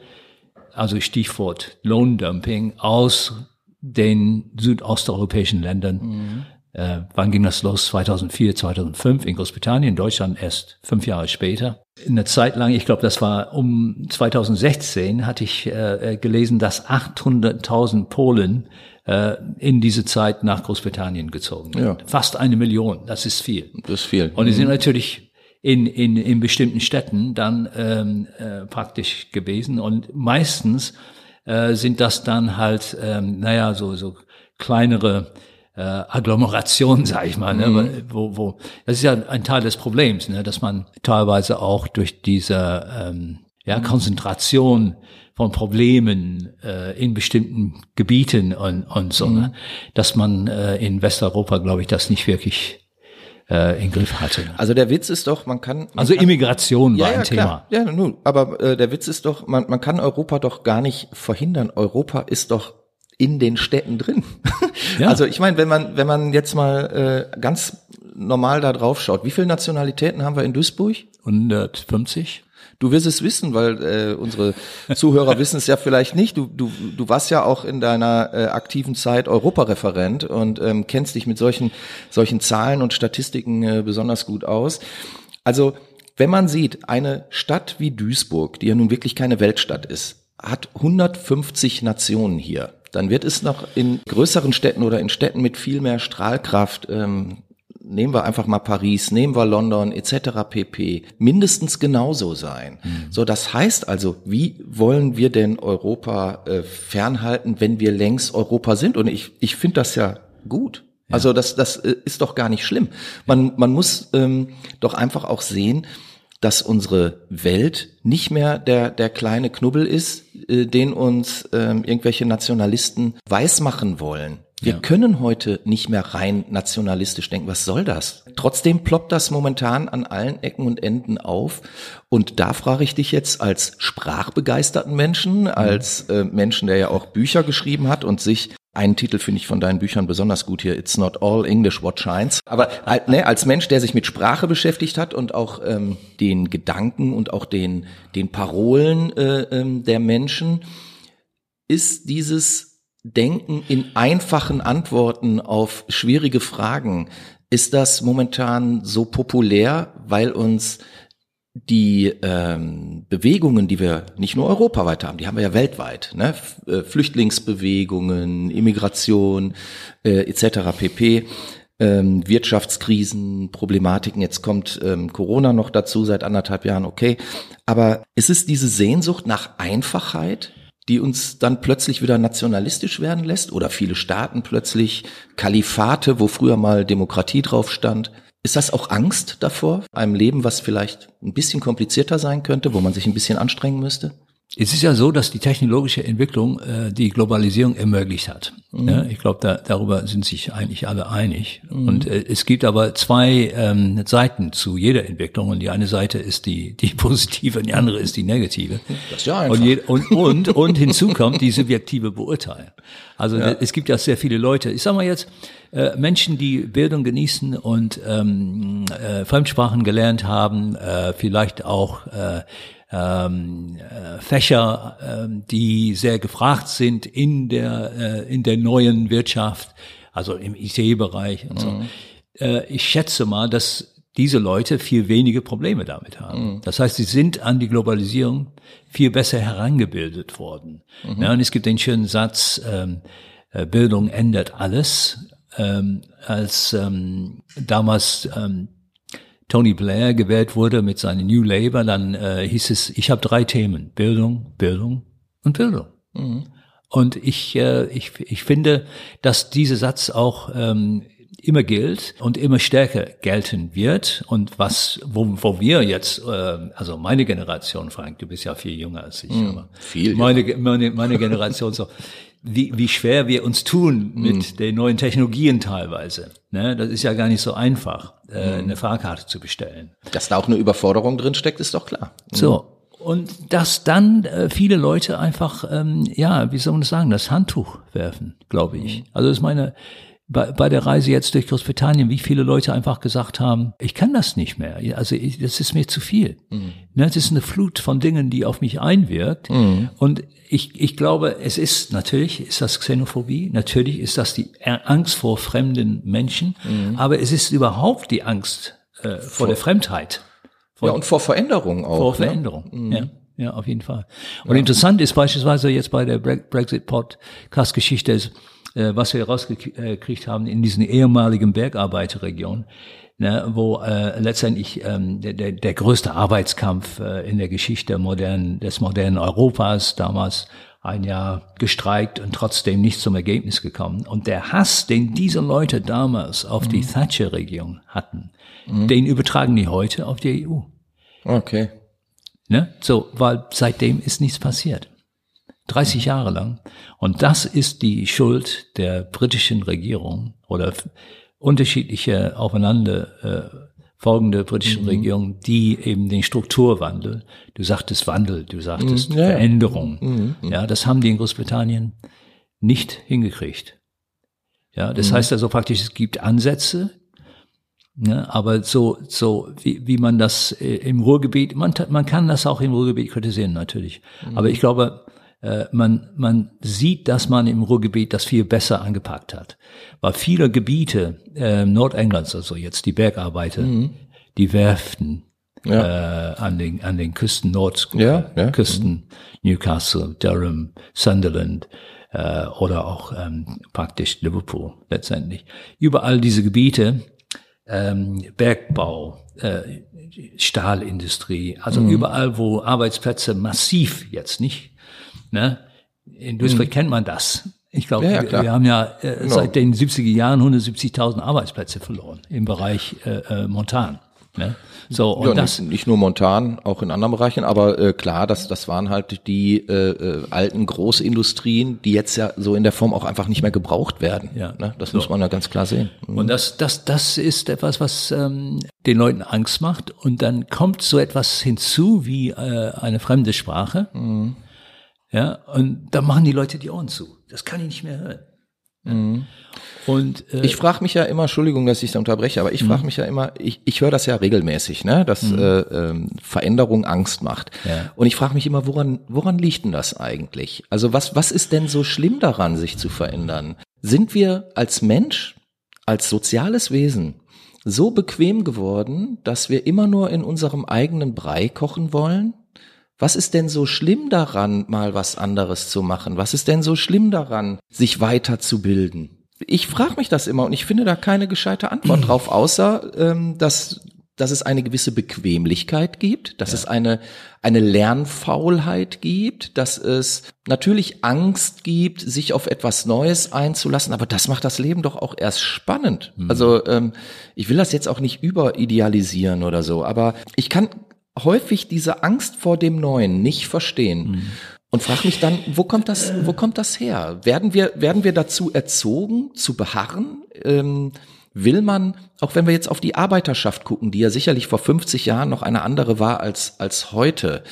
also Stichwort Lohndumping, aus den südosteuropäischen Ländern, äh, wann ging das los? 2004, 2005 in Großbritannien, in Deutschland erst fünf Jahre später. Eine Zeit lang, ich glaube, das war um 2016, hatte ich äh, äh, gelesen, dass 800.000 Polen äh, in diese Zeit nach Großbritannien gezogen sind. Ja. Fast eine Million, das ist viel. Das ist viel. Und die sind natürlich in, in, in bestimmten Städten dann ähm, äh, praktisch gewesen und meistens äh, sind das dann halt, ähm, naja, so, so kleinere äh, Agglomerationen, *laughs* sag ich mal, ne? Mhm. wo, wo, das ist ja ein Teil des Problems, ne? dass man teilweise auch durch diese ähm, ja, Mhm. Konzentration von Problemen äh, in bestimmten Gebieten und, und so, Mhm. ne? dass man äh, in Westeuropa, glaube ich, das nicht wirklich äh, in Griff hatte. Ne? Also der Witz ist doch, man kann. Man Also kann, Immigration war ein Thema. Klar. Ja, nun, aber äh, der Witz ist doch, man, man kann Europa doch gar nicht verhindern. Europa ist doch in den Städten drin. *laughs* Ja. Also ich meine, wenn man wenn man jetzt mal äh, ganz normal da drauf schaut, wie viele Nationalitäten haben wir in Duisburg? 150? Du wirst es wissen, weil äh, unsere Zuhörer *laughs* wissen es ja vielleicht nicht. Du, du, du warst ja auch in deiner äh, aktiven Zeit Europareferent und ähm, kennst dich mit solchen, solchen Zahlen und Statistiken äh, besonders gut aus. Also, wenn man sieht, eine Stadt wie Duisburg, die ja nun wirklich keine Weltstadt ist, hat 150 Nationen hier. Dann wird es noch in größeren Städten oder in Städten mit viel mehr Strahlkraft ähm, nehmen wir einfach mal Paris, nehmen wir London etc. pp. mindestens genauso sein. So, das heißt also, wie wollen wir denn Europa äh, fernhalten, wenn wir längs Europa sind? Und ich, ich finde das ja gut. Also das, das äh, ist doch gar nicht schlimm. Man, man muss ähm, doch einfach auch sehen, dass unsere Welt nicht mehr der, der kleine Knubbel ist, äh, den uns ähm, irgendwelche Nationalisten weismachen wollen. Wir Ja. können heute nicht mehr rein nationalistisch denken. Was soll das? Trotzdem ploppt das momentan an allen Ecken und Enden auf. Und da frage ich dich jetzt als sprachbegeisterten Menschen, als äh, Menschen, der ja auch Bücher geschrieben hat und sich einen Titel finde ich von deinen Büchern besonders gut hier. It's not all English what shines. Aber halt, ne, als Mensch, der sich mit Sprache beschäftigt hat und auch ähm, den Gedanken und auch den den Parolen äh, ähm, der Menschen, ist dieses Denken in einfachen Antworten auf schwierige Fragen, ist das momentan so populär, weil uns die ähm, Bewegungen, die wir nicht nur europaweit haben, die haben wir ja weltweit, ne? Äh, Flüchtlingsbewegungen, Immigration äh, etc. pp. Ähm, Wirtschaftskrisen, Problematiken. Jetzt kommt ähm, Corona noch dazu seit anderthalb Jahren, okay. Aber es ist diese Sehnsucht nach Einfachheit, die uns dann plötzlich wieder nationalistisch werden lässt oder viele Staaten plötzlich Kalifate, wo früher mal Demokratie drauf stand. Ist das auch Angst davor, einem Leben, was vielleicht ein bisschen komplizierter sein könnte, wo man sich ein bisschen anstrengen müsste? Es ist ja so, dass die technologische Entwicklung äh, die Globalisierung ermöglicht hat. Ja, ich glaube, da, darüber sind sich eigentlich alle einig. Und äh, es gibt aber zwei ähm, Seiten zu jeder Entwicklung. Und die eine Seite ist die, die *laughs* positive und die andere ist die negative. Das ist ja einfach. Und, je, und, und, und hinzu kommt die subjektive Beurteilung. Also es gibt ja sehr viele Leute, ich sag mal jetzt, äh, Menschen, die Bildung genießen und ähm, äh, Fremdsprachen gelernt haben, äh, vielleicht auch äh, ähm, äh, Fächer, ähm, die sehr gefragt sind in der äh, in der neuen Wirtschaft, also im IT-Bereich und so. Äh, ich schätze mal, dass diese Leute viel weniger Probleme damit haben. Das heißt, sie sind an die Globalisierung viel besser herangebildet worden. Ja, und es gibt den schönen Satz, ähm, äh, Bildung ändert alles. Ähm, als ähm, damals ähm, Tony Blair gewählt wurde mit seinem New Labour, dann äh, hieß es, ich habe drei Themen, Bildung, Bildung und Bildung. Und ich, äh, ich, ich finde, dass dieser Satz auch ähm, immer gilt und immer stärker gelten wird. Und was, wo, wo wir jetzt, äh, also meine Generation, Frank, du bist ja viel jünger als ich, aber viel meine, meine, meine Generation so, *laughs* wie, wie schwer wir uns tun mit den neuen Technologien teilweise. Ne? Das ist ja gar nicht so einfach, äh, eine Fahrkarte zu bestellen. Dass da auch eine Überforderung drin steckt, ist doch klar. So. Und dass dann äh, viele Leute einfach, ähm, ja, wie soll man das sagen, das Handtuch werfen, glaube ich. Also das ist meine, bei, bei der Reise jetzt durch Großbritannien, wie viele Leute einfach gesagt haben, ich kann das nicht mehr. Ja, Also ich, das ist mir zu viel. Ne, das ist eine Flut von Dingen, die auf mich einwirkt. Und ich, ich glaube, es ist natürlich, ist das Xenophobie, natürlich ist das die Angst vor fremden Menschen, aber es ist überhaupt die Angst äh, vor der Fremdheit. Ja, und vor Veränderungen auch. Vor ne? Veränderung. Ja, ja, auf jeden Fall. Und interessant ist beispielsweise jetzt bei der Bre- Brexit-Podcast-Geschichte, ist, äh, was wir rausgekriegt haben in diesen ehemaligen Bergarbeiterregionen, ne, wo äh, letztendlich ähm, der, der, der größte Arbeitskampf äh, in der Geschichte modernen, des modernen Europas damals ein Jahr gestreikt und trotzdem nicht zum Ergebnis gekommen. Und der Hass, den diese Leute damals auf die Thatcher-Regierung hatten, den übertragen die heute auf die EU. Okay. Ne? So, weil seitdem ist nichts passiert. 30 Jahre lang. Und das ist die Schuld der britischen Regierung oder unterschiedliche aufeinander äh, folgende britischen Regierungen, die eben den Strukturwandel, du sagtest Wandel, du sagtest ja. Veränderung, ja, das haben die in Großbritannien nicht hingekriegt. Ja, das heißt also praktisch, es gibt Ansätze, Ne, aber so, so wie, wie man das äh, im Ruhrgebiet, man, man kann das auch im Ruhrgebiet kritisieren natürlich. Aber ich glaube, äh, man, man sieht, dass man im Ruhrgebiet das viel besser angepackt hat. Weil viele Gebiete äh, Nordenglands, also jetzt die Bergarbeiter, die Werften äh, an, den, an den Küsten, Ja, ja. Nordküsten, Newcastle, Durham, Sunderland äh, oder auch ähm, praktisch Liverpool letztendlich. Überall diese Gebiete ähm, Bergbau, äh, Stahlindustrie, also Mhm. überall, wo Arbeitsplätze massiv jetzt nicht. Ne? In Duisburg kennt man das. Ich glaube, Mhm. Ja, ja, wir, haben ja äh, seit den 70er Jahren 170.000 Arbeitsplätze verloren im Bereich äh, äh, Montan. Ne? So, und Ja, das, nicht, nicht nur montan, auch in anderen Bereichen, aber äh, klar, das, das waren halt die äh, äh, alten Großindustrien, die jetzt ja so in der Form auch einfach nicht mehr gebraucht werden. Ja. Ne? Das muss man ja ganz klar sehen. Und das, das, das ist etwas, was ähm, den Leuten Angst macht. Und dann kommt so etwas hinzu wie äh, eine fremde Sprache. Ja, und da machen die Leute die Ohren zu. Das kann ich nicht mehr hören. Und äh, Ich frage mich ja immer, Entschuldigung, dass ich da unterbreche, aber ich frage mich ja immer, ich, ich höre das ja regelmäßig, ne, dass äh, ähm, Veränderung Angst macht. Ja. Und ich frage mich immer, woran, woran liegt denn das eigentlich? Also was, was ist denn so schlimm daran, sich zu verändern? Sind wir als Mensch, als soziales Wesen so bequem geworden, dass wir immer nur in unserem eigenen Brei kochen wollen? Was ist denn so schlimm daran, mal was anderes zu machen? Was ist denn so schlimm daran, sich weiterzubilden? Ich frage mich das immer und ich finde da keine gescheite Antwort drauf, außer ähm, dass, dass es eine gewisse Bequemlichkeit gibt, dass es eine, eine Lernfaulheit gibt, dass es natürlich Angst gibt, sich auf etwas Neues einzulassen, aber das macht das Leben doch auch erst spannend. Also ähm, ich will das jetzt auch nicht überidealisieren oder so, aber ich kann häufig diese Angst vor dem Neuen nicht verstehen. Und frage mich dann, wo kommt das, wo kommt das her? Werden wir, werden wir dazu erzogen, zu beharren? Ähm, will man, auch wenn wir jetzt auf die Arbeiterschaft gucken, die ja sicherlich vor 50 Jahren noch eine andere war als, als heute.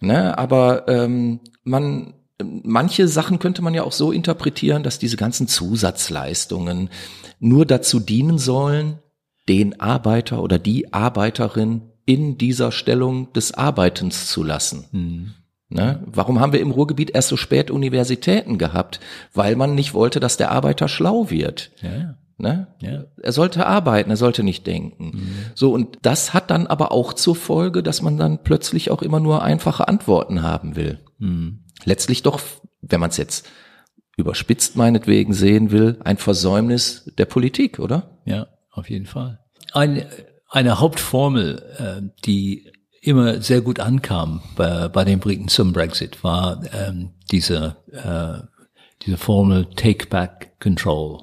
Ne, aber ähm, man, manche Sachen könnte man ja auch so interpretieren, dass diese ganzen Zusatzleistungen nur dazu dienen sollen, den Arbeiter oder die Arbeiterin in dieser Stellung des Arbeitens zu lassen. Ne? Warum haben wir im Ruhrgebiet erst so spät Universitäten gehabt? Weil man nicht wollte, dass der Arbeiter schlau wird. ja. Ne? Ja. Er sollte arbeiten, er sollte nicht denken. So, und das hat dann aber auch zur Folge, dass man dann plötzlich auch immer nur einfache Antworten haben will. Letztlich doch, wenn man es jetzt überspitzt meinetwegen sehen will, ein Versäumnis der Politik, oder? Ja, auf jeden Fall. Eine, eine Hauptformel, äh, die immer sehr gut ankam bei, bei den Briten zum Brexit, war ähm, diese, äh, diese Formel Take Back Control.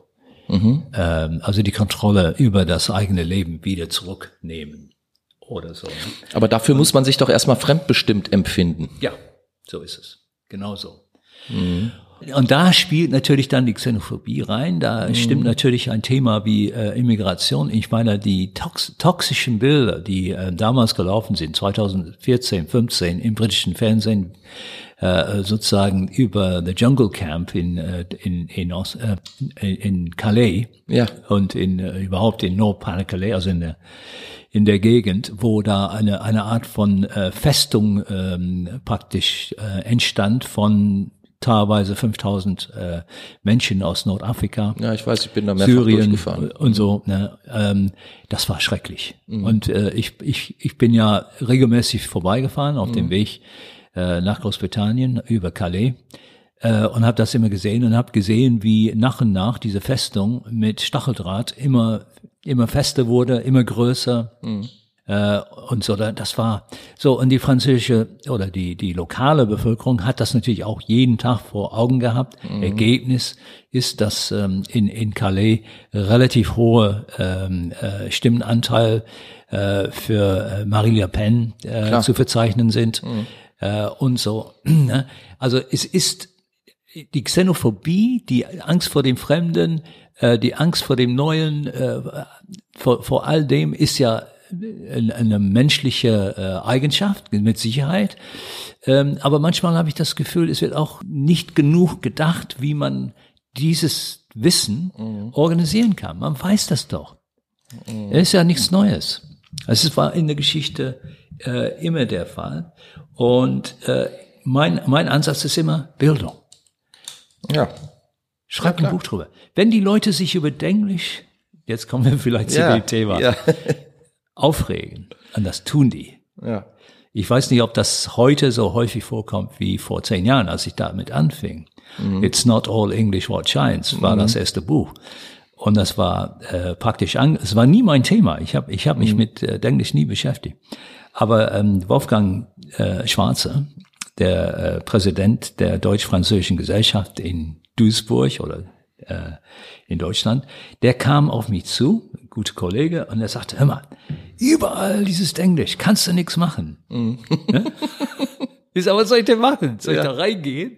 Ähm, also die Kontrolle über das eigene Leben wieder zurücknehmen oder so. Aber dafür muss man sich doch erstmal fremdbestimmt empfinden. Ja, so ist es. Genau so. Und da spielt natürlich dann die Xenophobie rein. Da stimmt natürlich ein Thema wie äh, Immigration. Ich meine, die tox toxischen Bilder, die äh, damals gelaufen sind, 2014, 15 im britischen Fernsehen, äh, sozusagen über the Jungle Camp in äh, in in, Ost, äh, in, in Calais Ja. und in äh, überhaupt in Nord-Pas-de-Calais, also in der in der Gegend, wo da eine eine Art von äh, Festung ähm, praktisch äh, entstand von teilweise 5000 äh, Menschen aus Nordafrika. Ja, ich weiß, ich bin da mehrfach Syrien durchgefahren. und so. Ne, ähm, das war schrecklich. Und äh, ich, ich, ich bin ja regelmäßig vorbeigefahren auf dem Weg äh, nach Großbritannien über Calais äh, und habe das immer gesehen und habe gesehen, wie nach und nach diese Festung mit Stacheldraht immer immer fester wurde, immer größer. Äh, und so, das war so. Und die französische oder die, die lokale Bevölkerung hat das natürlich auch jeden Tag vor Augen gehabt. Mhm. Ergebnis ist, dass ähm, in, in Calais relativ hohe ähm, äh, Stimmenanteil äh, für äh, Marie Le Pen äh, zu verzeichnen sind. Mhm. Äh, und so. *clears throat* Ne? Also es ist die Xenophobie, die Angst vor dem Fremden, äh, die Angst vor dem Neuen, äh, vor, vor all dem ist ja eine menschliche äh, Eigenschaft, mit Sicherheit. Ähm, aber manchmal habe ich das Gefühl, es wird auch nicht genug gedacht, wie man dieses Wissen mhm. organisieren kann. Man weiß das doch. Mhm. Es ist ja nichts Neues. Es war in der Geschichte äh, immer der Fall. Und äh, mein, mein Ansatz ist immer Bildung. Ja. Schreib ja, ein Buch drüber. Wenn die Leute sich über Englisch, jetzt kommen wir vielleicht ja, zu dem Thema, ja. Aufregen. Und das tun die. Ja. Ich weiß nicht, ob das heute so häufig vorkommt wie vor zehn Jahren, als ich damit anfing. Mhm. It's not all English what shines war mhm. das erste Buch. Und das war äh, praktisch, an, es war nie mein Thema. Ich habe ich hab mich mhm. mit äh, Englisch nie beschäftigt. Aber ähm, Wolfgang äh, Schwarze, der äh, Präsident der deutsch-französischen Gesellschaft in Duisburg oder äh, in Deutschland, der kam auf mich zu, gute Kollege, und er sagte, hör mal, überall dieses Englisch, kannst du nichts machen. Mhm. Ja? *laughs* Ist aber, was soll ich denn machen? Soll ich ja. da reingehen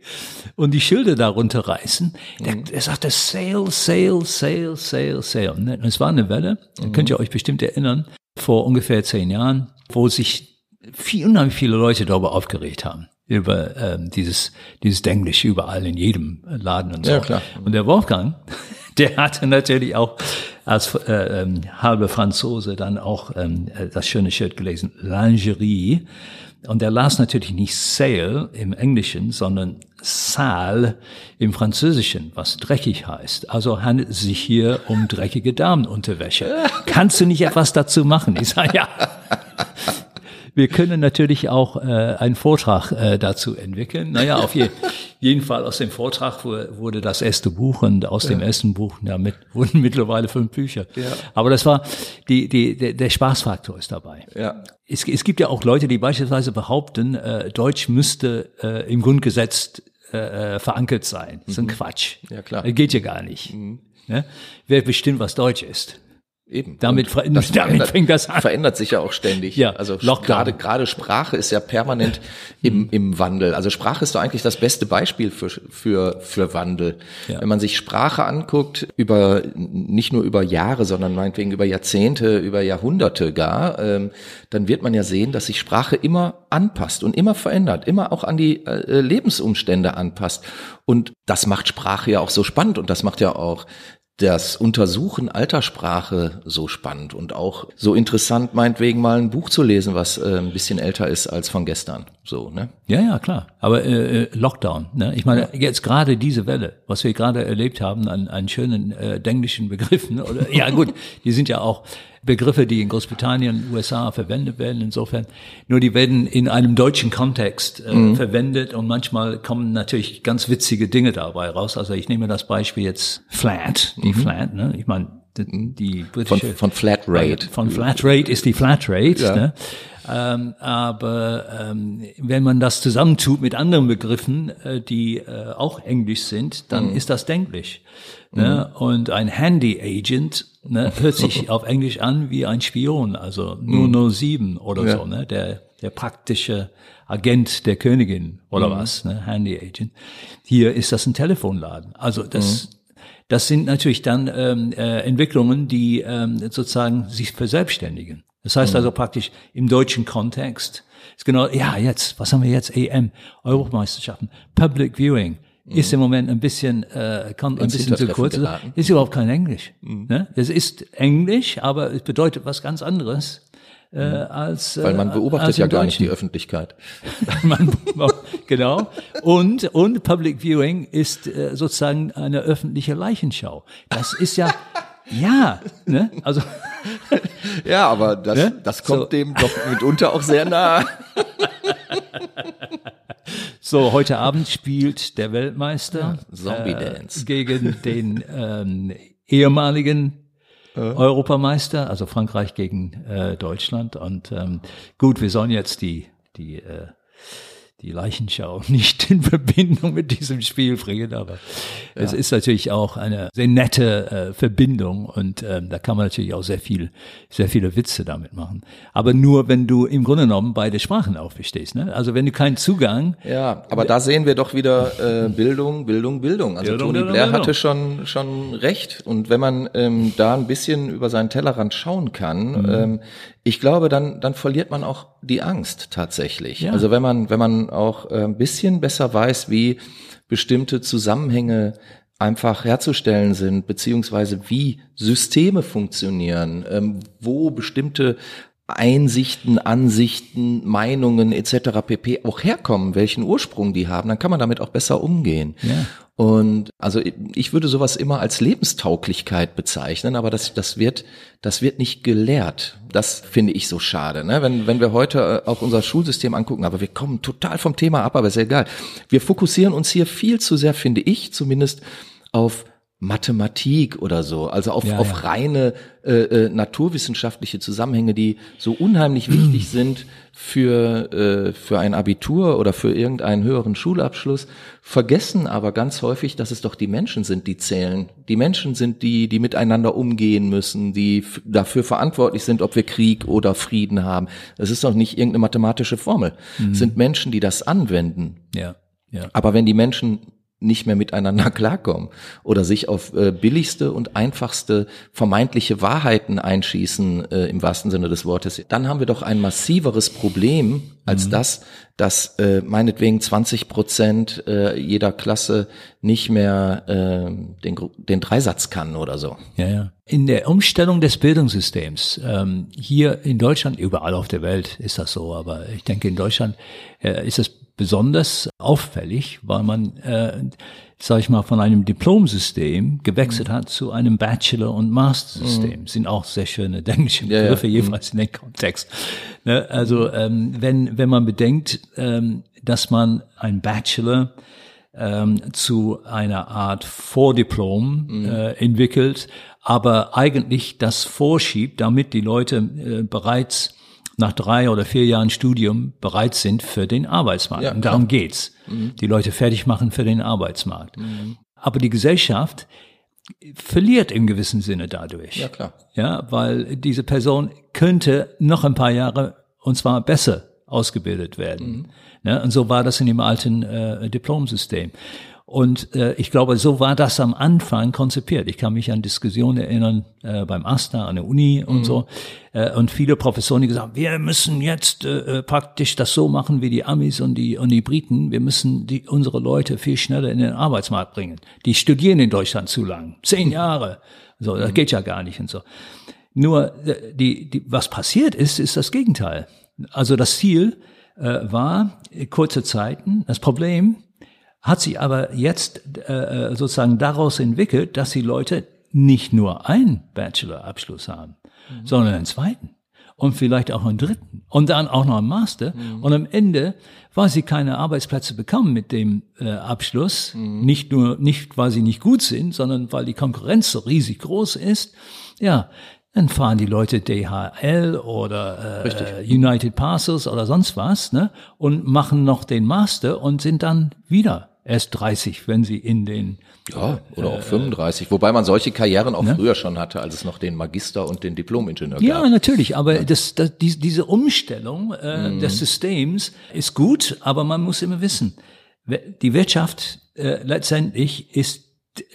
und die Schilder darunter reißen? Der, mhm. er sagte, sail, sail, sail, sail, sail. Und es war eine Welle, da könnt ihr euch bestimmt erinnern, vor ungefähr zehn Jahren, wo sich viel, unheimlich viele Leute darüber aufgeregt haben über ähm, dieses dieses Englisch überall in jedem Laden und so. Ja, klar. Und der Wolfgang, *laughs* der hatte natürlich auch als äh, ähm, halbe Franzose dann auch ähm, das schöne Shirt gelesen, Lingerie. Und er las natürlich nicht Sale im Englischen, sondern Sal im Französischen, was dreckig heißt. Also handelt es sich hier um dreckige Damenunterwäsche. Kannst du nicht etwas dazu machen? Ich sage, ja. Wir können natürlich auch äh, einen Vortrag äh, dazu entwickeln. Naja, auf je, *laughs* jeden Fall aus dem Vortrag wurde das erste Buch und aus ja. dem ersten Buch ja, mit, *laughs* wurden mittlerweile fünf Bücher. Ja. Aber das war, die, die, der, der Spaßfaktor ist dabei. Ja. Es, es gibt ja auch Leute, die beispielsweise behaupten, äh, Deutsch müsste äh, im Grundgesetz äh, äh verankert sein. Das ist ein mhm. Quatsch. Ja, klar. Das geht ja gar nicht. Mhm. Ne? Wer bestimmt, was Deutsch ist? Eben. Damit, das *laughs* damit verändert, fängt das an. Verändert sich ja auch ständig. Ja, also gerade gerade Sprache ist ja permanent im im Wandel. Also Sprache ist doch eigentlich das beste Beispiel für für für Wandel. Ja. Wenn man sich Sprache anguckt über nicht nur über Jahre, sondern meinetwegen über Jahrzehnte, über Jahrhunderte gar, ähm, dann wird man ja sehen, dass sich Sprache immer anpasst und immer verändert, immer auch an die äh, Lebensumstände anpasst. Und das macht Sprache ja auch so spannend und das macht ja auch das Untersuchen alter Sprache so spannend und auch so interessant, meinetwegen mal ein Buch zu lesen, was äh, ein bisschen älter ist als von gestern. So, ne? Ja, ja, klar. Aber äh, äh Lockdown, ne? Ich meine, jetzt gerade diese Welle, was wir gerade erlebt haben an, an schönen äh, englischen Begriffen, oder ja gut, die sind ja auch Begriffe, die in Großbritannien, USA verwendet werden, insofern. Nur die werden in einem deutschen Kontext äh, mhm. verwendet und manchmal kommen natürlich ganz witzige Dinge dabei raus. Also ich nehme das Beispiel jetzt Flat, die mhm. Flat, ne? Ich meine, die, die britische von, von Flat Rate. Von Flat Rate ist die Flat Rate. Ja. Ne? Ähm, aber ähm, wenn man das zusammentut mit anderen Begriffen, äh, die äh, auch Englisch sind, dann mhm. ist das Englisch. Ne? Mhm. Und ein Handy Agent ne, *laughs* hört sich auf Englisch an wie ein Spion, also 007 mhm. oder ja. so, ne? der, der praktische Agent der Königin oder mhm. was, ne? Handy Agent. Hier ist das ein Telefonladen. Also das, mhm. das sind natürlich dann ähm, äh, Entwicklungen, die ähm, sozusagen sich verselbstständigen. Das heißt mhm. also praktisch im deutschen Kontext ist genau, ja, jetzt, was haben wir jetzt? EM, Europameisterschaften, Public Viewing, ist im Moment ein bisschen, äh, kommt ein bisschen zu kurz. Geraten. Ist überhaupt kein Englisch. Mhm. Ne? Es ist Englisch, aber es bedeutet was ganz anderes. Äh, mhm. als, äh, Weil man beobachtet ja gar nicht die Öffentlichkeit. *laughs* man, genau. Und, und Public Viewing ist äh, sozusagen eine öffentliche Leichenschau. Das ist ja, ja, ne? Also. *laughs* ja, aber das, ne? das kommt so. dem doch mitunter auch sehr nah. *laughs* So, heute Abend spielt der Weltmeister ja, Zombie Dance äh, gegen den ähm, ehemaligen Europameister, also Frankreich gegen äh, Deutschland. Und ähm, gut, wir sollen jetzt die, die äh, die Leichenschau *laughs* nicht in Verbindung mit diesem Spiel bringen, aber ja. es ist natürlich auch eine sehr nette äh, Verbindung und ähm, da kann man natürlich auch sehr viel, sehr viele Witze damit machen. Aber nur, wenn du im Grunde genommen beide Sprachen auch verstehst. Ne? Also wenn du keinen Zugang. Ja, aber da sehen wir doch wieder äh, Bildung, Bildung, Bildung. Also Bildung, Tony Bildung, Blair hatte schon schon recht und wenn man ähm, da ein bisschen über seinen Tellerrand schauen kann, mhm. ähm, ich glaube, dann, dann verliert man auch die Angst tatsächlich. Ja. Also wenn man, wenn man auch äh, ein bisschen besser weiß, wie bestimmte Zusammenhänge einfach herzustellen sind, beziehungsweise wie Systeme funktionieren, ähm, wo bestimmte Einsichten, Ansichten, Meinungen etc. pp. auch herkommen, welchen Ursprung die haben, dann kann man damit auch besser umgehen. Ja. Und also ich würde sowas immer als Lebenstauglichkeit bezeichnen, aber das, das wird, das wird nicht gelehrt. Das finde ich so schade. Ne? Wenn, wenn wir heute äh, auch unser Schulsystem angucken, aber wir kommen total vom Thema ab, aber ist egal. Wir fokussieren uns hier viel zu sehr, finde ich, zumindest auf Mathematik oder so, also auf, ja, auf ja. reine äh, äh, naturwissenschaftliche Zusammenhänge, die so unheimlich wichtig *clears throat* sind für, äh, für ein Abitur oder für irgendeinen höheren Schulabschluss, vergessen aber ganz häufig, dass es doch die Menschen sind, die zählen. Die Menschen sind die, die miteinander umgehen müssen, die dafür verantwortlich sind, ob wir Krieg oder Frieden haben. Es ist doch nicht irgendeine mathematische Formel. Mhm. Es sind Menschen, die das anwenden. Ja. Ja. Aber wenn die Menschen nicht mehr miteinander *laughs* klarkommen oder sich auf äh, billigste und einfachste vermeintliche Wahrheiten einschießen, äh, im wahrsten Sinne des Wortes, dann haben wir doch ein massiveres Problem als mhm. das, dass äh, meinetwegen 20 Prozent äh, jeder Klasse nicht mehr äh, den, den Dreisatz kann oder so. Ja, ja. In der Umstellung des Bildungssystems, ähm, hier in Deutschland, überall auf der Welt ist das so, aber ich denke in Deutschland äh, ist es besonders auffällig, weil man, äh, sag ich mal, von einem Diplomsystem gewechselt mhm. hat zu einem Bachelor- und Master-System. Mhm. Sind auch sehr schöne englische Begriffe, ja, ja. jeweils in den Kontext. Ne? Also ähm, wenn, wenn man bedenkt, ähm, dass man ein Bachelor ähm, zu einer Art Vordiplom mhm. äh, entwickelt, aber eigentlich das vorschiebt, damit die Leute äh, bereits nach drei oder vier Jahren Studium bereit sind für den Arbeitsmarkt. Ja, und darum geht's. Mhm. Die Leute fertig machen für den Arbeitsmarkt. Mhm. Aber die Gesellschaft verliert im gewissen Sinne dadurch. Ja, klar. Ja, weil diese Person könnte noch ein paar Jahre und zwar besser ausgebildet werden. Mhm. Ja, und so war das in dem alten äh, Diplomsystem. Und äh, ich glaube, so war das am Anfang konzipiert. Ich kann mich an Diskussionen erinnern äh, beim AStA an der Uni und mhm. so. Äh, und viele Professoren, die gesagt haben, wir müssen jetzt äh, äh, praktisch das so machen wie die Amis und die, und die Briten. Wir müssen die, unsere Leute viel schneller in den Arbeitsmarkt bringen. Die studieren in Deutschland zu lang. Zehn mhm. Jahre. So, das mhm. geht ja gar nicht und so. Nur, äh, die, die, was passiert ist, ist das Gegenteil. Also das Ziel äh, war kurze Zeiten. Das Problem hat sich aber jetzt äh, äh, sozusagen daraus entwickelt, dass die Leute nicht nur einen Bachelor-Abschluss haben, mhm. sondern einen zweiten und vielleicht auch einen dritten und dann auch noch einen Master. Mhm. Und am Ende, weil sie keine Arbeitsplätze bekommen mit dem äh, Abschluss, mhm. nicht nur nicht, weil sie nicht gut sind, sondern weil die Konkurrenz so riesig groß ist, ja, dann fahren die Leute DHL oder äh, United Parcels oder sonst was, ne, und machen noch den Master und sind dann wieder erst 30, wenn sie in den ja, oder auch 35, wobei man solche Karrieren auch ne? früher schon hatte, als es noch den Magister und den Diplom-Ingenieur gab. Ja, natürlich, aber ja. Das, das, die, diese Umstellung äh, mhm. des Systems ist gut, aber man muss immer wissen, die Wirtschaft äh, letztendlich ist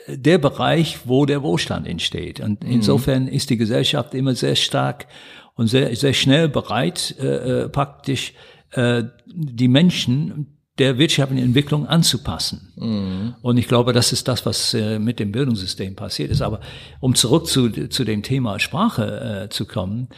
der Bereich, wo der Wohlstand entsteht. Und mhm. insofern ist die Gesellschaft immer sehr stark und sehr, sehr schnell bereit, äh, äh praktisch äh, die Menschen der wirtschaftlichen Entwicklung anzupassen. Mhm. Und ich glaube, das ist das, was äh, mit dem Bildungssystem passiert ist. Aber um zurück zu, zu dem Thema Sprache äh, zu kommen,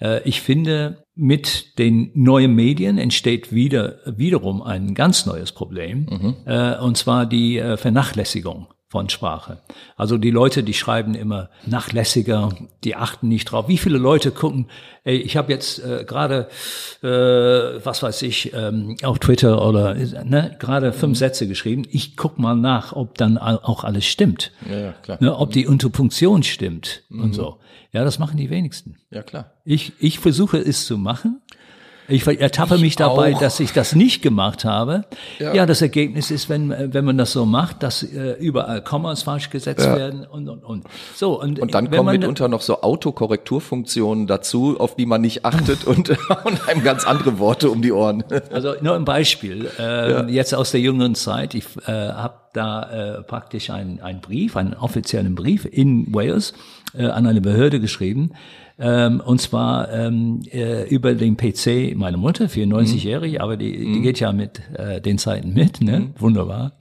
äh, ich finde, mit den neuen Medien entsteht wieder wiederum ein ganz neues Problem, mhm. äh, und zwar die äh, Vernachlässigung von Sprache. Also die Leute, die schreiben immer nachlässiger, die achten nicht drauf. Wie viele Leute gucken, ey, ich habe jetzt äh, gerade, äh, was weiß ich, ähm, auf Twitter oder ne, gerade fünf Sätze geschrieben. Ich guck mal nach, ob dann auch alles stimmt. Ja, ja klar. Ne, ob die Unterpunktion stimmt mhm. und so. Ja, das machen die wenigsten. Ja, klar. Ich, ich versuche es zu machen. Ich ertappe ich mich dabei, auch. dass ich das nicht gemacht habe. Ja. ja. das Ergebnis ist, wenn, wenn man das so macht, dass äh, überall Kommas falsch gesetzt ja. werden und, und, und. So, und, und dann kommen mitunter noch so Autokorrekturfunktionen dazu, auf die man nicht achtet und, *laughs* *laughs* und einem ganz andere Worte um die Ohren. Also nur ein Beispiel, äh, ja. jetzt aus der jüngeren Zeit. Ich äh, habe da äh, praktisch einen, einen Brief, einen offiziellen Brief in Wales äh, an eine Behörde geschrieben, ähm, und zwar ähm, äh, über den PC meiner Mutter, 94-jährig, mhm. aber die, die mhm. geht ja mit äh, den Zeiten mit, ne? Mhm. Wunderbar.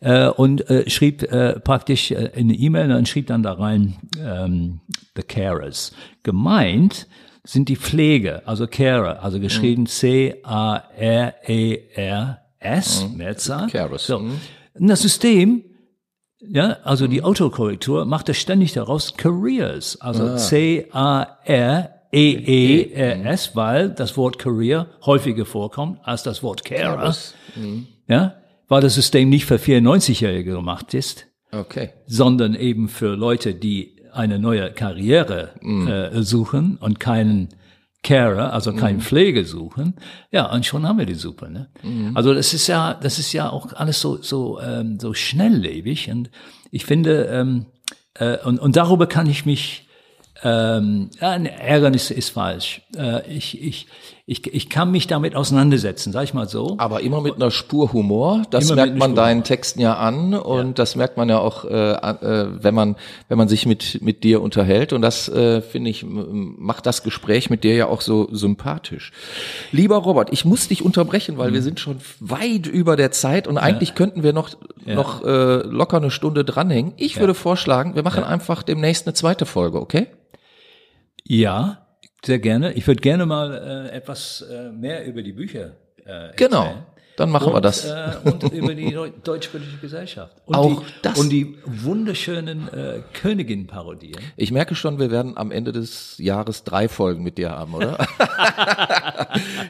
Äh, und äh, schrieb äh, praktisch äh, in eine E-Mail und schrieb dann da rein ähm, The Carers. Gemeint sind die Pflege, also Carer, also geschrieben mhm. C-A-R-E-R-S, mhm. Mehrzahl. Carers. So. Und das System ja, also die Autokorrektur macht es ständig daraus Careers, also ah. C-A-R-E-E-R-S, weil das Wort Career häufiger vorkommt als das Wort Carer. Mhm. Ja, weil das System nicht für 94-Jährige gemacht ist, okay. sondern eben für Leute, die eine neue Karriere mhm. äh, suchen und keinen Carer, also kein mhm. Pflege suchen, ja, und schon haben wir die Suppe. Ne? Mhm. Also das ist ja, das ist ja auch alles so so ähm, so schnelllebig und ich finde ähm, äh, und und darüber kann ich mich ähm, ja, Ärgernis ist falsch. Äh, ich, ich, ich, ich kann mich damit auseinandersetzen, sag ich mal so. Aber immer mit einer Spur Humor. Das immer merkt man deinen Texten ja an und ja. das merkt man ja auch, äh, äh, wenn man wenn man sich mit mit dir unterhält und das äh, finde ich macht das Gespräch mit dir ja auch so sympathisch. Lieber Robert, ich muss dich unterbrechen, weil mhm. wir sind schon weit über der Zeit und eigentlich ja. könnten wir noch ja. noch äh, locker eine Stunde dranhängen. Ich würde vorschlagen, wir machen einfach demnächst eine zweite Folge, okay? Ja, sehr gerne. Ich würde gerne mal äh, etwas äh, mehr über die Bücher äh, genau. erzählen. Genau. Dann machen und, wir das. Äh, und über die Deutsch-Britische Gesellschaft. Und Auch die, das. Und die wunderschönen äh, Königin-Parodien. Ich merke schon, wir werden am Ende des Jahres drei Folgen mit dir haben, oder? *laughs*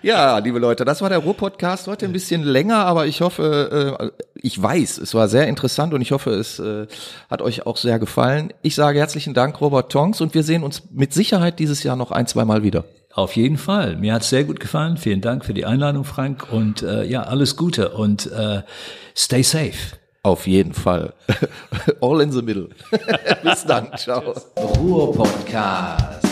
ja, liebe Leute, das war der Ruhr-Podcast. Heute ein bisschen länger, aber ich hoffe, äh, ich weiß, es war sehr interessant und ich hoffe, es äh, hat euch auch sehr gefallen. Ich sage herzlichen Dank, Robert Tonks, und wir sehen uns mit Sicherheit dieses Jahr noch ein, zwei Mal wieder. Auf jeden Fall. Mir hat's sehr gut gefallen. Vielen Dank für die Einladung, Frank. Und äh, ja, alles Gute und äh, stay safe. Auf jeden Fall. *laughs* All in the middle. *laughs* Bis dann. Ciao. Ruhr Podcast.